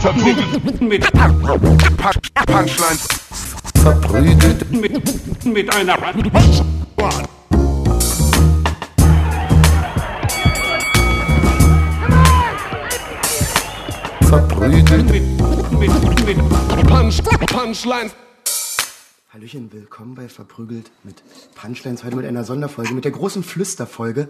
Verprügelt mit Punchlines. Verprügelt Mit, mit einer verprügelt mit, mit, mit Punch, Punchlines. Hallöchen, willkommen bei Verprügelt mit Punchlines, heute mit einer Sonderfolge, mit der großen Flüsterfolge.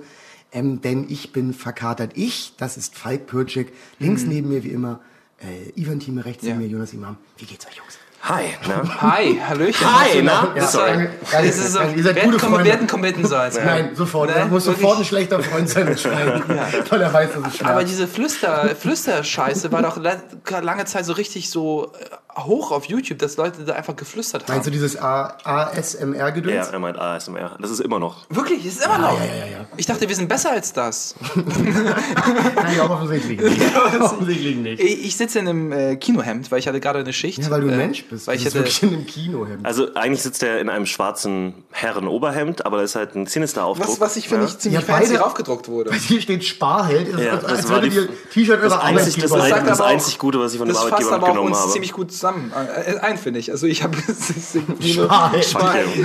Ähm, denn ich bin verkatert. Ich, das ist Falk Pürcik, links neben mir wie immer äh, Ivan Thieme, rechts Ja. neben mir Jonas Imam. Wie geht's euch, Jungs? Hi, na? Hi, Hallöchen. Hi, na? Ja, Sorry. danke. Das ist so, ihr seid gute Freunde. wer hätte committen sollen. Nein, sofort. Ne? Er muss Wirklich. sofort ein schlechter Freund sein und schreiben. Weil er weiß, dass es schmerzt. Aber diese Flüster, Flüsterscheiße war doch la- lange Zeit so richtig so äh, hoch auf YouTube, dass Leute da einfach geflüstert haben. Meinst du dieses ASMR-Gedöns? Ja, er meint ASMR. Das ist immer noch. Wirklich, ist immer noch. ja, ja, ja. Ich dachte, wir sind besser als das. Nein, ja, offensichtlich nicht. offensichtlich nicht. Ich, ich sitze in einem äh, Kinohemd, weil ich hatte gerade eine Schicht. Ja, weil du ein äh, Mensch bist. Weil ich hatte, wirklich in einem Kinohemd. Also eigentlich sitzt er in einem schwarzen Herrenoberhemd, aber da ist halt ein Sinister-Aufdruck. was, was ich finde, ich ziemlich Ja, fancy beide- raufgedruckt wurde. Hier steht Sparheld. Das Ja, ist, das als war würdet die- ihr T-Shirt das einzig, das, das auch- einzig Gute, was ich von dem Das fasst Arbeitgeber aber auch mitgenommen habe. ziemlich gut zusammen. Äh, ein, finde ich. Also ich habe... Sparheld. Ey,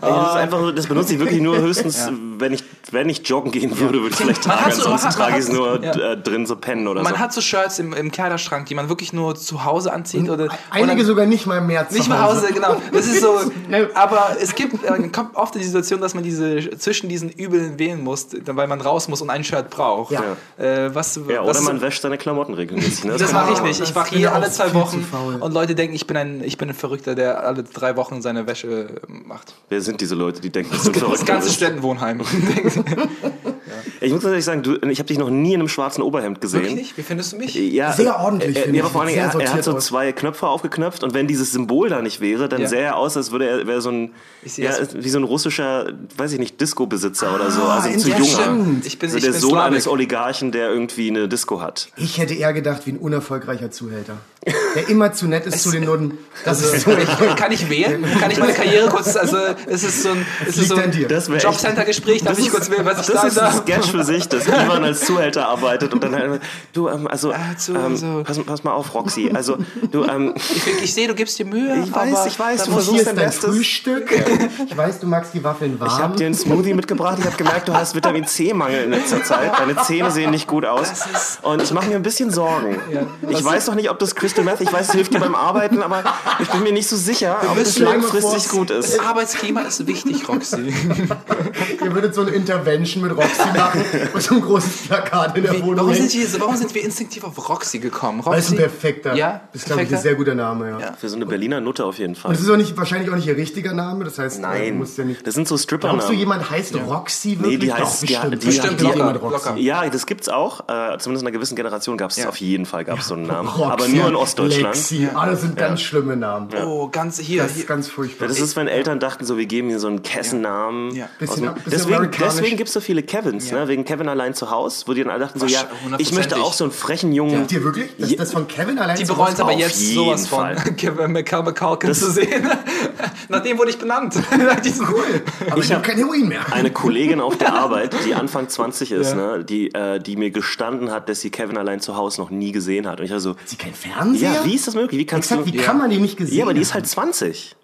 das ist einfach, das benutze ich wirklich nur höchstens, wenn ich wenn ich joggen gehen würde, würde ich vielleicht Man tragen. so- Ansonsten man trage ich es man nur ja. äh, drin so pennen oder Man so. hat so Shirts im, im Kleiderschrank, die man wirklich nur zu Hause anzieht. oder, Einige dann- sogar nicht mal mehr zu Nicht mal Hause, genau. Das ist so. Aber es gibt, äh, kommt oft in die Situation, dass man diese zwischen diesen Übeln wählen muss, weil man raus muss und ein Shirt braucht. Ja. Äh, was, ja, was oder man wäscht seine Klamotten regelmäßig. Ne? das kann mache ich man nicht. Ich Das wache hier alle zwei Wochen und Leute denken, ich bin ein, ich bin ein Verrückter, der alle drei Wochen seine Wäsche macht. Wer sind diese Leute, die denken, das sind Das verrückt? ganze Studentenwohnheim. Ich muss tatsächlich sagen, du, ich habe dich noch nie in einem schwarzen Oberhemd gesehen. Wirklich? Wie findest du mich? Ja, Sehr ordentlich, Er, finde ja, aber ich. vor allem, Sehr er, er hat so aus. zwei Knöpfe aufgeknöpft und wenn dieses Symbol da nicht wäre, dann Ja. sähe er aus, als würde er wäre so ein Ich ja, wie so ein russischer, weiß ich nicht, Disco-Besitzer oder so, Ah, also zu junger. stimmt. Ich bin, Also ich der bin Sohn Slavik. eines Oligarchen, der irgendwie eine Disco hat. Ich hätte eher gedacht, wie ein unerfolgreicher Zuhälter. Der immer zu nett ist zu den Nutten. Das ist so. Ich, kann ich wählen? Kann ich meine Karriere kurz, also es ist so ein, es ist so ein Jobcenter-Gespräch, darf ich kurz wählen, was ich Das sagen ist ein darf? Für sich, dass Ivan als Zuhälter arbeitet und dann halt, du, ähm, also, zu- ähm, so. pass, pass mal auf, Roxy, also, du, ähm, Ich, ich sehe, du gibst dir Mühe. Ich weiß, aber ich weiß, du versuchst dein dein Bestes. Frühstück. Ich weiß, du magst die Waffeln warm. Ich habe dir einen Smoothie mitgebracht. Ich habe gemerkt, du hast Vitamin C-Mangel in letzter Zeit. Deine Zähne sehen nicht gut aus. Und ich mache mir ein bisschen Sorgen. Ich weiß doch nicht, ob das Crystal Meth, ich weiß, es hilft dir beim Arbeiten, aber ich bin mir nicht so sicher, ob es langfristig vor, gut ist. Das Arbeitsklima ist wichtig, Roxy. Ihr würdet so eine Intervention mit Roxy machen und so ein großes Plakat in der Wohnung Warum sind, wir, warum sind wir instinktiv auf Roxy gekommen? Das ist Roxy? ein perfekter. Ja, Das ist, glaube ich, ein sehr guter Name, ja. Ja. Für so eine Berliner Nutte auf jeden Fall. Und das ist auch nicht, wahrscheinlich auch nicht ihr richtiger Name. Das heißt, äh, du Nein, musst ja nicht. das sind so Glaubst du, Stripper-Namen. jemand heißt Roxy wirklich? Nee, die Doch, heißt- die- bestimmt. die- Bestimmt, die- jemand locker. Ja, das gibt's auch. Äh, zumindest in einer gewissen Generation gab es Ja. auf jeden Fall gab's so einen Namen. Roxy, Aber nur in Ostdeutschland. Lexi. Das sind ganz schlimme Namen. Oh, ganz hier. Das ist ganz furchtbar. Ja, das ist, wenn Eltern dachten, so, wir geben ihnen so einen Kessennamen. Ja. Deswegen gibt es so viele Kevins, ne? Wegen Kevin allein zu Hause, wo die dann alle dachten, so, ja, ich möchte auch so einen frechen Jungen. Dir wirklich? Das, das von Kevin allein Die zu bereuen es Hause? aber jetzt sowas von, Fall. Kevin McCulkin zu sehen. Nach dem wurde ich benannt. Nach diesem Aber ich habe kein Heroin mehr. Eine Kollegin auf der Arbeit, die Anfang 20 ist, Ja. ne, die, äh, die mir gestanden hat, dass sie Kevin allein zu Hause noch nie gesehen hat. Und ich war so, Sie kein Fernseher? ja, wie ist das möglich? Wie kannst Exakt, du. wie kann man die nicht gesehen ja, aber die ist halt 20.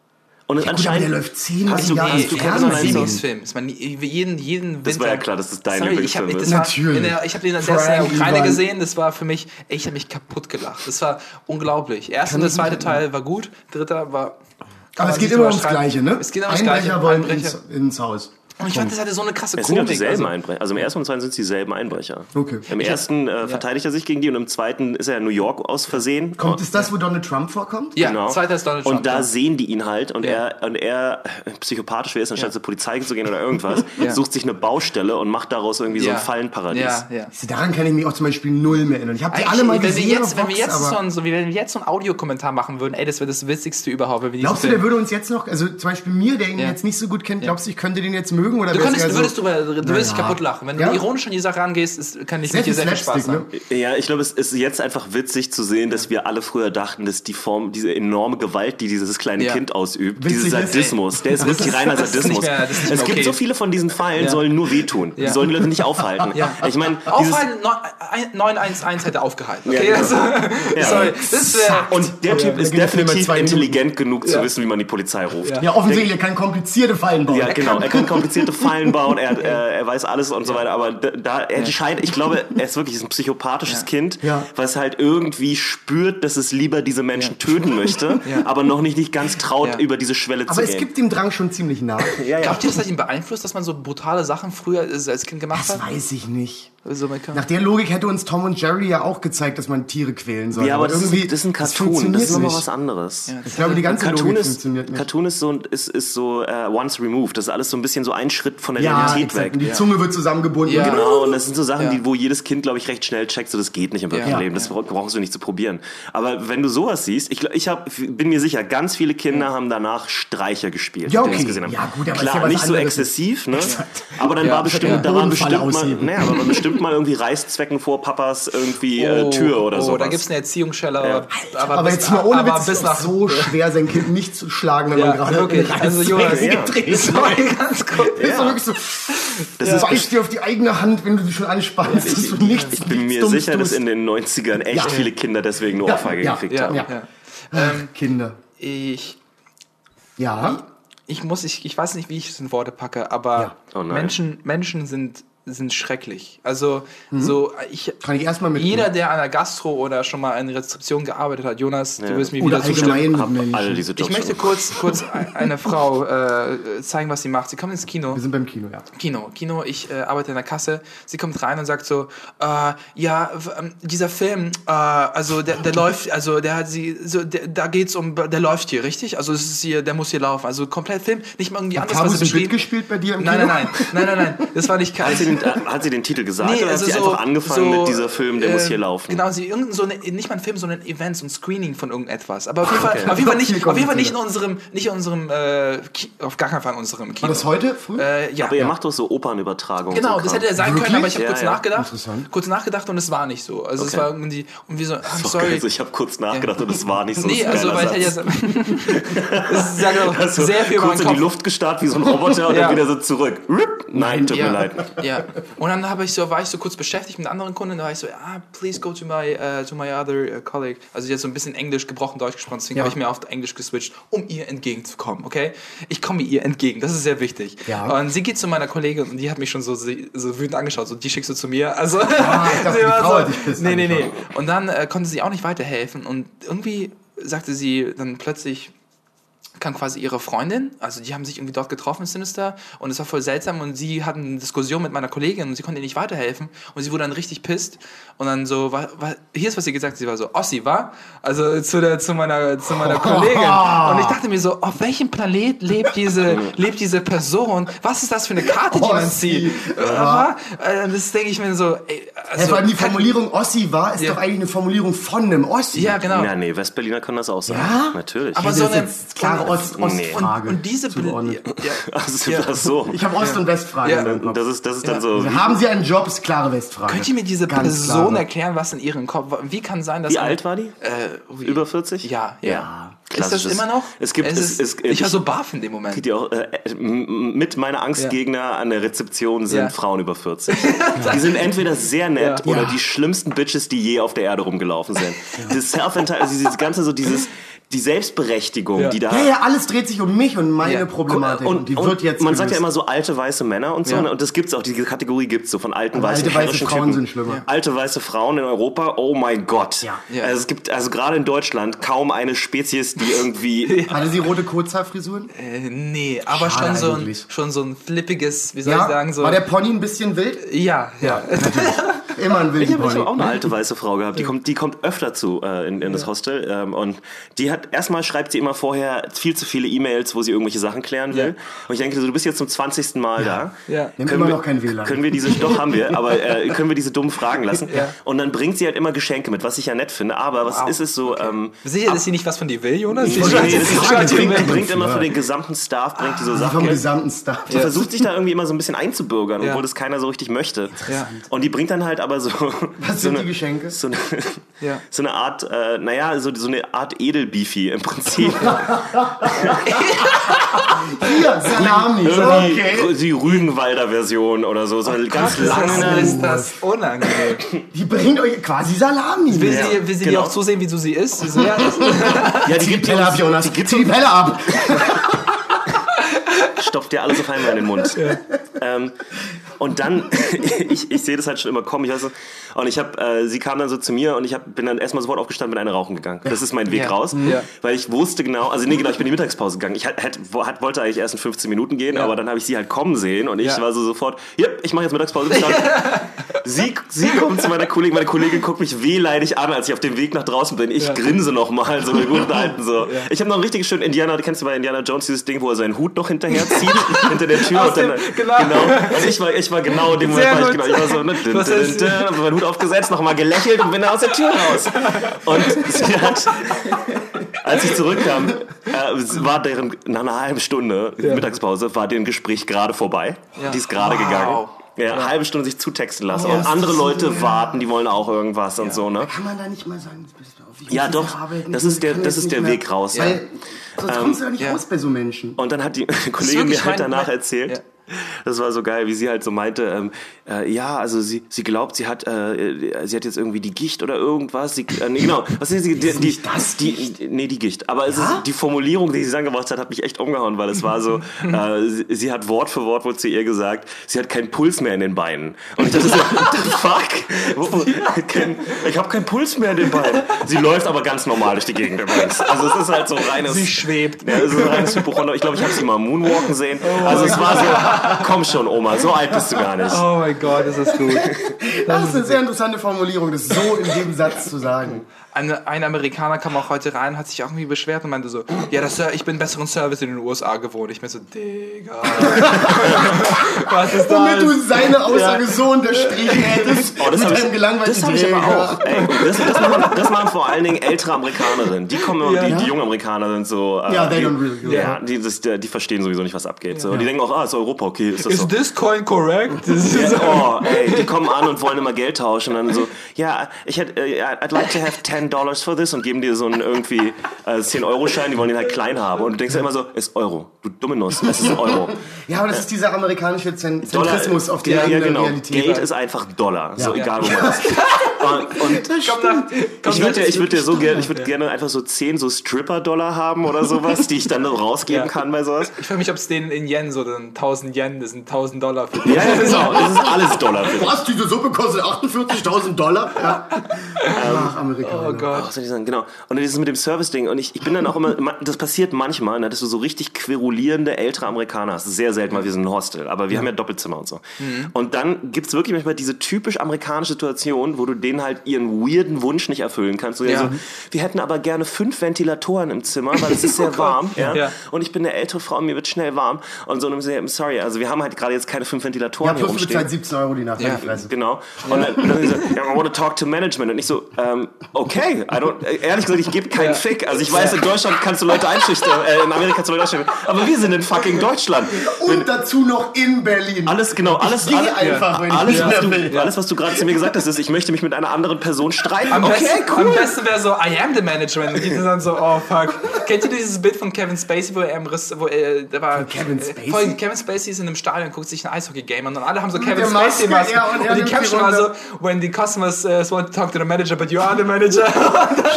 Und Gut, aber anscheinend. der läuft zehn hast du, Jahre hast du im Kevin allein? Lieblingsfilm. Ist mein, jeden, jeden Winter. Das war ja klar, dass es dein Sorry, ich hab, das war Natürlich. Der, ich habe den als erstes in der Ukraine gesehen. Das war für mich, ey, ich habe mich kaputt gelacht. Das war unglaublich. Erster und der zweite Teil war gut. Dritter war. Aber kann man es geht immer ums. Gleiche, ne? Es geht immer ums Einbrecher Gleiche. wollen Einbrecher. Ins, ins Haus. Und ich fand, das hatte so eine krasse Es sind ja Komik. dieselben Also, Einbrecher. Also im ersten und zweiten sind es dieselben Einbrecher. Okay. Im ersten äh, verteidigt er sich gegen die und im zweiten ist er in New York aus Versehen. Kommt, ist das, wo Donald Trump vorkommt? ja, Genau. zweiter ist Donald Trump. Und da ja. sehen die ihn halt und Ja. er und er äh, psychopathisch wäre es, anstatt zur Polizei zu gehen oder irgendwas, Ja. sucht sich eine Baustelle und macht daraus irgendwie so ein Fallenparadies. Ja, ja. Daran kann ich mich auch zum Beispiel null mehr erinnern. Ich habe die Eigentlich, alle mal wenn gesehen. wir jetzt, auf wenn wir jetzt so ein, so, wie wenn wir jetzt so einen Audiokommentar machen würden, ey, das wäre das Witzigste überhaupt. Wenn wir Glaubst du, der würde uns jetzt noch, also zum Beispiel mir, der ihn jetzt nicht so gut kennt, glaubst du, ich könnte den jetzt mögen? Mögen? Oder Du, könntest, eher so- würdest, du, du würdest dich Naja. kaputt lachen. Wenn Ja? du ironisch an die Sache rangehst, ist, kann ich Sehr mit dir sehr viel Spaß haben. ne? Ja, ich glaube, es ist jetzt einfach witzig zu sehen, dass wir alle früher dachten, dass die Form, diese enorme Gewalt, die dieses kleine Ja. Kind ausübt, Witzig dieser ist, Sadismus, der ist wirklich reiner das ist Sadismus. mehr- ist es gibt so viele von diesen Fallen, Ja. sollen nur wehtun. Die sollen die Leute nicht aufhalten. Ja. Ich meine, Aufhalten, neun- ein- 911 hätte aufgehalten. Okay, Ja, genau. also, sorry. Das, äh, und der Typ da ist definitiv intelligent genug zu wissen, wie man die Polizei ruft. Ja. Ja, offensichtlich, er kann komplizierte Fallen bauen. Ja, genau. Er kann komplizierte Fallen bauen, er, er, er weiß alles und so weiter, aber da, er scheint, ich glaube, er ist wirklich ein psychopathisches Kind, Ja. was halt irgendwie spürt, dass es lieber diese Menschen töten möchte, aber noch nicht, nicht ganz traut, Ja. über diese Schwelle Aber zu es gehen. gibt dem Drang schon ziemlich nach. ja, ja. Glaubt ihr, das hat ihn beeinflusst, dass man so brutale Sachen früher äh, als Kind gemacht Das hat? weiß ich nicht. So, Nach der Logik hätte uns Tom und Jerry ja auch gezeigt, dass man Tiere quälen soll. Ja, aber das irgendwie ist, das ist ein das Cartoon, das funktioniert ist nochmal was anderes. Ich glaube, die ganze Cartoon Logik ist, funktioniert nicht. Cartoon ist so, ist, ist so äh, once removed. Das ist alles so ein bisschen so ein Schritt von der ja, Realität exakt. weg. Und die Zunge wird zusammengebunden. Ja. Genau, und das sind so Sachen, Ja. die, wo jedes Kind, glaube ich, recht schnell checkt, so das geht nicht im wirklichen Ja. Leben. Das brauchst du nicht zu probieren. Aber wenn du sowas siehst, ich, ich hab, bin mir sicher, ganz viele Kinder haben danach Streicher gespielt, Ja, die das okay. gesehen haben. Ja, gut, aber ist Klar, ja was nicht so exzessiv, ne? Aber dann Ja, war bestimmt, ja da waren bestimmt mal, naja, aber bestimmt mal irgendwie Reißzwecken vor Papas irgendwie äh, Tür oder so. Oh, da gibt's eine Erziehungsschelle, aber, aber, Aber bis, jetzt mal ohne aber Witz, bis ist nach so schwer, sein Kind nicht zu schlagen, wenn Ja, man gerade wirklich. Also, Jonas, ja. gedreht Sorry, ganz kurz. Das ist so, Das du ist beißt dir auf die eigene Hand, wenn du dich schon anspannst, dass du nichts, ich bin mir sicher, dass tust. in den 90ern echt Ja. viele Kinder deswegen eine Ja, Ohrfeige ja, gekriegt Ja, haben. ja. Ja. Kinder. Ich, Ja. ich muss, ich, ich weiß nicht, wie ich es in Worte packe, aber Ja. Oh. Menschen, Menschen sind, sind schrecklich. Also, so, ich, Kann ich erstmal mit. jeder, der an der Gastro oder schon mal in Rezeption gearbeitet hat, Jonas, du wirst mir Oder wieder zustimmen. allgemein mit Hab alle diese Jobs Ich möchte kurz, kurz eine Frau äh, zeigen, was sie macht. Sie kommt ins Kino. Wir sind beim Kino, ja. Kino, Kino, ich äh, arbeite in der Kasse. Sie kommt rein und sagt so, äh, ja, ähm, dieser Film, äh, also der, der läuft, also der hat sie, so, der, da geht's um, der läuft hier, richtig? Also es ist hier, der muss hier laufen. Also komplett Film, nicht mal irgendwie anders, was Cabus sie gespielt bei dir im Nein, Kino? nein, nein, nein, nein, nein, das war nicht Hat kein. Den, äh, hat sie den Titel gesagt Nee, oder also hat sie so- einfach angefangen so, mit dieser Film, der muss äh, hier laufen? Genau, sie irgendein so eine, nicht mal ein Film, sondern ein Event, so ein Screening von irgendetwas. Aber auf jeden Fall, Okay. auf jeden Fall nicht, auf jeden Fall nicht in unserem, nicht in unserem, äh, auf gar keinen Fall in unserem Kino. War das heute früh? Äh, ja. Aber ihr macht doch so Opernübertragungen. Genau, so das hätte er sein Wirklich? können, aber ich habe Ja, kurz ja. nachgedacht. Kurz nachgedacht und es war nicht so. Also es Okay. war irgendwie und wir so, I'm Doch, sorry. Also ich habe kurz nachgedacht und es war nicht so. nee, also weil ich hätte Satz. jetzt das sagt auch Hast du sehr viel kurz in die. Luft gestarrt wie so ein Roboter und Ja. dann wieder so zurück. Rip. Nein, tut ja, mir leid. ja. Und dann habe ich so, war ich so kurz beschäftigt mit anderen Kunden, da war ich so, ah, please go to my, uh, to my other uh, colleague. Also jetzt so ein bisschen Englisch, gebrochen Deutsch gesprochen, deswegen Ja. habe ich mir auf Englisch geswitcht, um ihr entgegenzukommen, okay? Ich komme ihr entgegen, das ist sehr wichtig. Ja. Und sie geht zu meiner Kollegin und die hat mich schon so, so wütend angeschaut, so, die schickst du zu mir. Also, Ah, ich dachte, die Frau so, dich nee, nee, nee. Und dann äh, konnte sie auch nicht weiterhelfen und irgendwie sagte sie dann plötzlich, kam quasi ihre Freundin, also die haben sich irgendwie dort getroffen in Sinister und es war voll seltsam und sie hatten eine Diskussion mit meiner Kollegin und sie konnte ihr nicht weiterhelfen und sie wurde dann richtig pisst und dann so, war, war, hier ist was sie gesagt hat, sie war so, Ossi, war? Also zu, der, zu, meiner, zu meiner Kollegin und ich dachte mir so, auf welchem Planet lebt diese, lebt diese Person? Was ist das für eine Karte, die man zieht? Aber, äh, das denke ich mir so, ey, Ja, also, vor allem die Formulierung Ossi war, ist Ja. doch eigentlich eine Formulierung von einem Ossi. Ja, genau. Ja, nee, Westberliner können das auch sagen. Ja? Natürlich. Aber so eine jetzt klare Ost Nee. Ostfrage. und, und diese zugeordnet. ja, also, ja. so. Ich habe Ost- und Westfragen Ja. in. Das ist, das ist dann Ja. so. Haben Sie einen Job, ist klare Westfrage. Könnt ihr mir diese Ganz Person klare. erklären, was in ihrem Kopf war? Wie kann sein, dass Wie eine- alt war die? Äh, wie- Über 40? Ja, ja. Ja, Ist das immer noch? Es gibt- es es- ist, es- ich war so baff in dem Moment. Die auch, äh, m- mit meiner Angstgegner an der Rezeption sind Ja. Frauen über 40. Die sind entweder sehr nett Ja. oder Ja. die schlimmsten Bitches, die je auf der Erde rumgelaufen sind. Das self also dieses ganze so dieses die Selbstberechtigung, Ja. die da Ja, ja, alles dreht sich um mich und meine Ja. Problematik. Und, und, die und wird jetzt man sagt ja gelöst. immer so alte weiße Männer und so Ja. ne? und das gibt's auch diese Kategorie gibt's so von alten weißen alte weiße Frauen Typen. sind schlimmer. Alte weiße Frauen in Europa, oh mein Gott. Ja. Ja. Also es gibt also gerade in Deutschland kaum eine Spezies, die irgendwie Hatte sie rote Kurzhaarfrisuren? Äh, nee, aber Schade schon so, ein, eigentlich. schon so ein flippiges, wie soll Ja. ich sagen, so. War der Pony ein bisschen wild? ja, ja. immer Ich wilden habe hab auch eine alte weiße Frau gehabt, die kommt, die kommt öfter zu äh, in, in das Hostel ähm, und die hat erstmal schreibt sie immer vorher viel zu viele E-Mails, wo sie irgendwelche Sachen klären will. Und ich denke, so, du bist jetzt zum 20. Mal da. Ja. Wir haben Können immer wir- noch kein WLAN. Können wir diese, doch haben wir, aber äh, können wir diese dummen Fragen lassen? Und dann bringt sie halt immer Geschenke mit, was ich ja nett finde. Aber was ist es so? Ähm, Sicher, dass sie nicht was von dir will, Jonas? Sie nee, schreibt- das bringt, bringt immer für den gesamten Staff bringt die so Sachen. Vom mit. gesamten Staff. Die versucht sich da irgendwie immer so ein bisschen einzubürgern, Ja. obwohl das keiner so richtig möchte. Ja. Und die bringt dann halt aber so. Was so sind eine, die Geschenke? So eine, Ja. so eine Art, äh, naja, so, so eine Art Edelbeefy im Prinzip. Hier, Salami. Irgendwie die Rügenwalder Version oder so. So eine ganz Das lange. ist das unangenehm. Die bringt euch quasi Salami. Will Ja. sie, will sie dir genau. auch zusehen, wie du sie isst? Sie so, ja, ist- Ja, die Die gibt Pelle ab, Jonas. Die gibt die Pelle ab. stopft dir alles auf einmal in den Mund. Ähm, und dann, ich, ich sehe das halt schon immer kommen, ich weiß so, und ich habe, äh, sie kam dann so zu mir und ich hab, bin dann erstmal sofort aufgestanden, bin eine rauchen gegangen. Das ist mein Weg Ja. raus, Ja. weil ich wusste genau, also nee, genau, ich bin in die Mittagspause gegangen. Ich hat, hat, wo- hat, wollte eigentlich erst in 15 Minuten gehen, Ja. aber dann habe ich sie halt kommen sehen und ich war so sofort, ja, ich mache jetzt Mittagspause. Sie, sie kommt zu meiner Kollegin, meine Kollegin guckt mich wehleidig an, als ich auf dem Weg nach draußen bin. Ich grinse noch mal, so mit guten Alten so. Ich habe noch einen richtig schönen Indianer, kennst du bei Indiana Jones dieses Ding, wo er seinen Hut noch hinterher zieht, hinter der Tür und dann, dem- genau. Und ich war, ich war genau in dem Moment, war ich, genau, ich war so, ne, dün, dün, dün, hab meinen Hut aufgesetzt, noch mal gelächelt und bin dann aus der Tür raus. Und sie hat, als ich zurückkam, äh, war deren, nach einer halben Stunde Mittagspause, war deren Gespräch gerade vorbei. Ja. Die ist gerade Wow. gegangen. Ja, eine halbe Stunde sich zutexten lassen. Oh, und andere so Leute geil. warten, die wollen auch irgendwas und so, ne? Kann man da nicht mal sagen, jetzt bist du auf, ich Ja, doch. arbeiten, Das ich ist der- das ist der Weg raus. Weil sonst kommst du da nicht ja. raus bei so Menschen. Und dann hat die Kollegin mir halt danach mein- erzählt, Ja. Das war so geil, wie sie halt so meinte, ähm, äh, ja, also sie, sie glaubt, sie hat, äh, sie hat jetzt irgendwie die Gicht oder irgendwas. Sie, äh, nee, genau, was ist? Die, die, nicht das die, nee, die Gicht. Aber es ist, die Formulierung, die sie angebracht hat, hat mich echt umgehauen, weil es war so, äh, sie, sie hat Wort für Wort wohl zu ihr gesagt, sie hat keinen Puls mehr in den Beinen. Und ich dachte so, what the fuck? Kein, ich habe keinen Puls mehr in den Beinen. Sie läuft aber ganz normal durch die Gegend übrigens. Also es ist halt so reines... Sie schwebt. Ja, es ist ein reines Hypochonder. Ich glaube, ich habe sie mal moonwalken sehen. Also es war so, komm schon, Oma, so alt bist du gar nicht. Oh mein Gott, ist das gut. Das ist eine sehr interessante Formulierung, das so in dem Satz zu sagen. Ein, ein Amerikaner kam auch heute rein, hat sich auch irgendwie beschwert und meinte so, ja, das, ich bin besseren Service in den USA gewohnt. Ich mir so, Digga. Was ist Womit du das? seine Aussage so unterstrichen hättest. Oh, das mit habe ich, gelangweilten das hab ich aber auch. Ey, das, das, machen, das machen vor allen Dingen ältere Amerikanerinnen. Die kommen, Ja. die, die jungen Amerikaner sind so. Äh, Ja, they die, don't really Ja, die, das, die, die verstehen sowieso nicht, was abgeht. So. Die denken auch, ah, ist Europa, okay, ist das so. Is this coin correct? Das Ja, oh, ey, die kommen an und wollen immer Geld tauschen und dann so, ja, ich hätte, äh, I'd like to have 10 dollars for this und geben dir so einen irgendwie äh, 10-Euro-Schein, die wollen den halt klein haben und du denkst ja immer so, ist Euro, du dumme Nuss, es ist ein Euro. Ja, aber das ist dieser amerikanische Zen- Dollar- Zentrismus auf die ja, ja, genau. Realität. Geld ist einfach Dollar, so Ja. egal wo man ist. Und, komm ich würde nach- ich würd dir so gerne, ich würde gerne einfach so 10 so Stripper-Dollar haben oder sowas, die ich dann rausgeben Ja. kann bei sowas. Ich frage mich, ob es denen in Yen so dann 1000 Yen, das sind 1000 Dollar für die. Ja, ja, genau, das ist alles Dollar. Für dich. Was, diese Suppe kostet 48.000 Dollar? Ja. Ach, Amerikaner. Oh Gott. Was soll? Genau. Und dann dieses mit dem Service-Ding. Und ich, ich bin dann auch immer, das passiert manchmal, ne, dass du so richtig querulierende ältere Amerikaner hast. Sehr selten, weil wir sind ein Hostel. Aber wir haben ja Doppelzimmer und so. Und dann gibt's wirklich manchmal diese typisch amerikanische Situation, wo du denen halt ihren weirden Wunsch nicht erfüllen kannst. Ja. so, wir hätten aber gerne fünf Ventilatoren im Zimmer, weil es ist sehr warm. Ja? Ja. Und ich bin eine ältere Frau, mir wird schnell warm. Und so, und ich sorry, also wir haben halt gerade jetzt keine fünf Ja, Ventilatoren hier plus du rumstehen. bezahlst 17 Euro die Nacht, Ja. ja. Genau. Und dann, dann so, ja, I want to talk to management. Und ich so, ähm, okay, I don't, äh, ehrlich gesagt, ich gebe keinen Fick. Also ich weiß, in Deutschland kannst du Leute einschüchtern, äh, in Amerika kannst du Leute einschüchtern. Aber wir sind in fucking Deutschland. Und dazu noch in Berlin. Alles, genau, alles, alle, einfach, wenn ich alles, was du, alles, was du gerade zu mir gesagt hast, ist, ich möchte mich mit einer anderen Person streiten. Am, okay, besten, cool. am besten wäre so, I am the Management. Und die sind dann so, oh fuck. Kennt ihr dieses Bild von Kevin Spacey, wo er im Riss, wo er, der war, Kevin äh, Spacey? voll, Kevin Spacey ist in einem Stadion, guckt sich ein Eishockey-Game an und alle haben so Kevin der Maske, Spacey Maske. ja, und und die Caption war so, when the customers uh, want to talk to the manager, but you are the manager.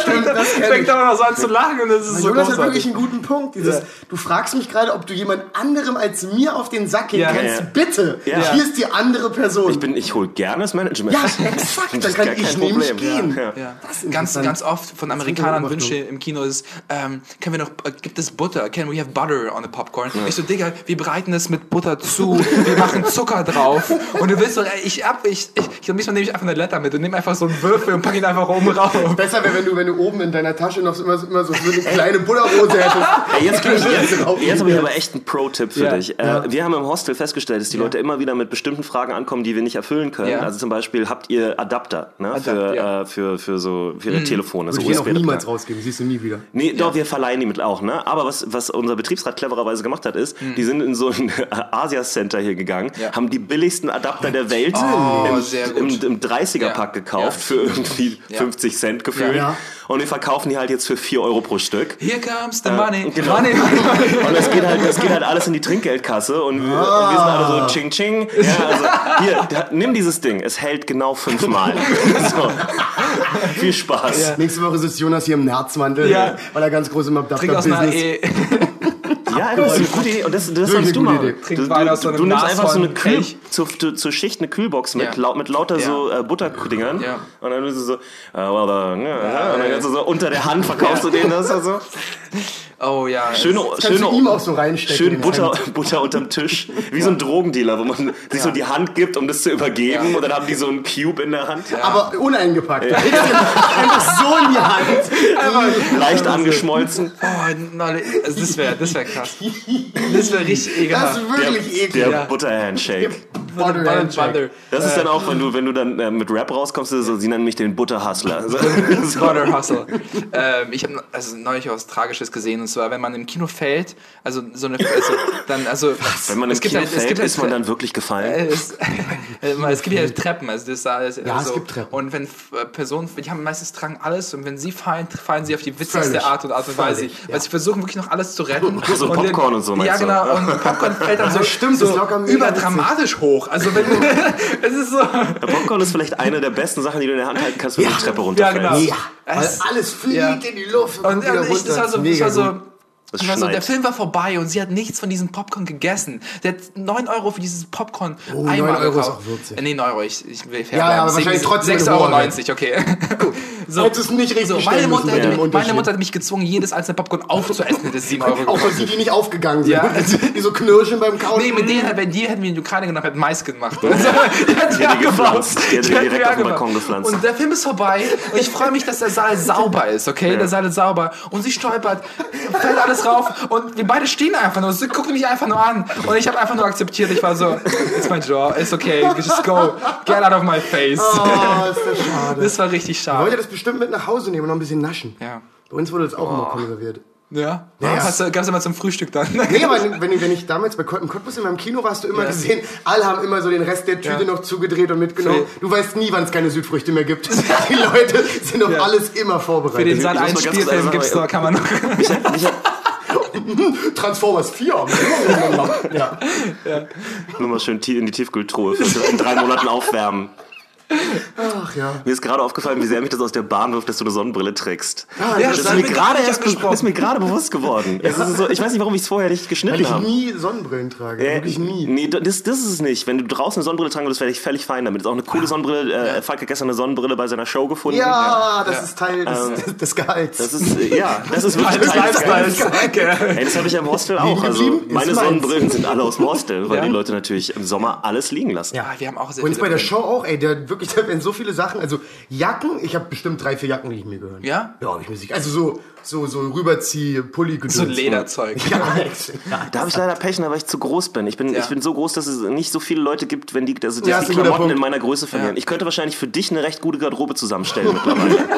Stimmt, das Fängt ich. er auch noch so an zu lachen und das ist so Jonas hat großartig. wirklich einen guten Punkt. Dieses, Ja. Du fragst mich gerade, ob du jemand anderem als mir auf den Sack gehen Ja. kannst. Ja. Bitte, Ja. hier ist die andere Person. Ich bin, ich hol gerne das Management. ja, exakt, dann kann ich nämlich gehen. Ja. Ja. Das ist Ganz, ganz oft von Amerikanern. Wünsche im Kino ist, ähm, können wir noch, äh, gibt es Butter? Can we have butter on the popcorn? Ich so, Digga, wir bereiten das mit Butter zu, wir machen Zucker drauf. Und du willst so, ey, ich ab, ich, ich, ich liebsten nehme ich einfach eine Letter mit und nehme einfach so einen Würfel und pack ihn einfach oben rauf. Besser wäre, wenn du, wenn du oben in deiner Tasche noch so immer, so- immer so, so eine kleine Butterrose hättest. Ey, jetzt, jetzt, jetzt, habe ich aber echt einen Pro-Tipp für Ja. dich. Äh, Wir haben im Hostel festgestellt, dass die Leute immer wieder mit bestimmten Fragen ankommen, die wir nicht erfüllen können. Ja. Also zum Beispiel, habt ihr Adapter ne, Adapt, für, ja. Mhm. äh, für, für so für ihre Telefone? So Würde ich den auch niemals rausgeben, siehst du nie wieder. Nee, doch, wir verleihen die mit auch, ne? Aber was, was unser Betriebsrat clevererweise gemacht hat, ist, die sind in so ein Asia-Center hier gegangen, Mhm. Ja. haben die billigsten Adapter der Welt Oh, im, im, im 30er-Pack Ja. gekauft Ja. für irgendwie Ja. 50 Cent gefühlt. Ja. Und wir verkaufen die halt jetzt für 4 Euro pro Stück. Here comes the money, genau. money, money, money. Und das geht halt, das geht halt alles in die Trinkgeldkasse und, wir- und wir sind alle so ching ching. Ja, also hier, da- nimm dieses Ding, es hält genau fünfmal. So. Viel Spaß. Nächste Woche sitzt Jonas hier im Nerzmantel, Ja. weil er ganz groß im Adapter-Business E. Ja, das ist eine gute Idee. Und das, das sollst du machen. Idee. Du, du, du, nimmst einfach so eine Kühl, zur, zur, Schicht eine Kühlbox mit, Ja. lau, mit lauter Ja. so äh, Butterdingern. Ja. Und dann bist du so, äh, well done, ja, ja. und dann kannst du so unter der Hand verkaufst du den das so. Oh ja. Schöne, schöne, du ihm auch so reinstecken. Schön Butter, Hemd. Butter unterm Tisch. Wie so ein Drogendealer, wo man sich so die Hand gibt, um das zu übergeben. Und dann haben die so einen Cube in der Hand. Aber uneingepackt. Ja. Einfach so in die Hand. Leicht angeschmolzen. Oh, no, also das wäre das wär krass. Das wäre richtig Das ekelhaft. ist wirklich Der eklig. Ja. Butter-Handshake. Butter Butter Handshake. Butter. Das ist dann auch, wenn du, wenn du dann äh, mit Rap rauskommst, so, sie nennen mich den Butter-Hustler. So. Butter Hustle. ähm, ich habe also neulich was Tragisches gesehen und zwar, wenn man im Kino fällt, also so eine, also dann, also Wenn man im es gibt Kino halt- es fällt, gibt halt ist man dann wirklich gefallen? Äh, es, äh, es gibt ja Treppen, also das alles. Ja, also, es gibt Treppen. Und wenn äh, Personen, die haben meistens tragen alles und wenn sie fallen, fallen sie auf die witzigste Völlig. Art und Art und Weise. Völlig, ja. Weil sie versuchen wirklich noch alles zu retten. So und Popcorn und so, Ja, meinst du? genau. Und Popcorn fällt dann so, stimmt, so ist überdramatisch hoch. Also wenn es ist so. Der Popcorn ist vielleicht eine der besten Sachen, die du in der Hand halten kannst, wenn du die Treppe Ja, runterfällst. genau. Ja, weil Es- alles fliegt ja. in die Luft und, Und, und ich, das war so, das Mega war so, das war so, der. Film war vorbei und sie hat nichts von diesem Popcorn gegessen. Der hat 9 Euro für dieses Popcorn Oh, einmal 9 Euro ist gekauft. auch würzig. Äh, nee, 9 Euro, ich, ich will fair Ja, ja, bleiben. aber wahrscheinlich trotzdem 6,90 eine Euro, okay. so, Hättest du nicht richtig so, meine, Mutter, dem hat- meine. Mutter hat mich gezwungen, jedes einzelne Popcorn aufzuessen, hätte es 7 Euro Auch weil die, die nicht aufgegangen sind. Ja. Die so knirschen beim Kauen. Nee, mit denen, wenn die hätten wir in die Ukraine genommen, hätten Mais gemacht. Also, die hat die die gepflanzt. angebaut. Die hat die hat direkt auf angebaut. Balkon gepflanzt. Und der Film ist vorbei und ich freue mich, dass der Saal sauber ist, okay? Der Saal ist sauber. Und sie stolpert, fällt alles rauf und wir beide stehen einfach nur. Sie guckt mich einfach nur an. Und ich habe einfach nur akzeptiert. Ich war so, it's my job, it's okay, just go. Get out of my face. Oh, ist das schade. Das war richtig Ich schade. wollte das bestimmt mit nach Hause nehmen und noch ein bisschen naschen. Ja. Bei uns wurde das auch immer konserviert. Ja? Ja. Hast du, gab's immer zum Frühstück dann? Nee, aber wenn, ich- wenn ich damals bei Cottbus Cottbus in meinem Kino war, hast du immer Ja. gesehen, alle haben immer so den Rest der Tüte Ja. noch zugedreht und mitgenommen. Für- Du weißt nie, wann es keine Südfrüchte mehr gibt. Die Leute sind auf Ja. alles immer Für vorbereitet. den Sat muss mal 1 ganz kurz Spielfilm eine gibt's noch, kann man noch. Mich hat, mich hat, Transformers 4. ja. nur mal schön in die Tiefkühltruhe. In drei Monaten aufwärmen. Ach ja. Mir ist gerade aufgefallen, wie sehr mich das aus der Bahn wirft, dass du eine Sonnenbrille trägst. Ah, Ja, Das das ist mir gerade erst ist mir gerade bewusst geworden. Es ist so, ich weiß nicht, warum ich es vorher nicht Weil geschnitten ich habe. nie Sonnenbrillen trage. Äh, Wirklich nie. Nee, das, das ist es nicht. Wenn du draußen eine Sonnenbrille tragen würdest, wäre ich völlig fein damit. Ist auch eine coole Sonnenbrille. Äh, Falk hat gestern eine Sonnenbrille bei seiner Show gefunden. Ja, das Ja. ist Teil des, des Gehalts. Das ist, äh, ja, das ist wirklich Das Teil ist des Teil Gehalts. des Hey, das habe ich ja im Hostel auch. Also meine. Sonnenbrillen sind alle aus dem Hostel, weil Ja. die Leute natürlich im Sommer alles liegen lassen. Ja. Ah, wir haben auch sehr Und bei der. Show auch, ey, der wirklich, da werden so viele Sachen, also Jacken, ich habe bestimmt drei, vier Jacken, die ich mir gehören. Ja? Ja, hab ich mir sicher. Also so, so, so rüberzieh, Pulli gedöns. So Lederzeug. Ja, echt. ja. Da habe ich leider Pech, weil ich zu groß bin. Ich bin, Ja. ich bin so groß, dass es nicht so viele Leute gibt, wenn die, also, dass Ja, die ein Klamotten in meiner Größe verlieren. Ja. Ich könnte wahrscheinlich für dich eine recht gute Garderobe zusammenstellen mittlerweile.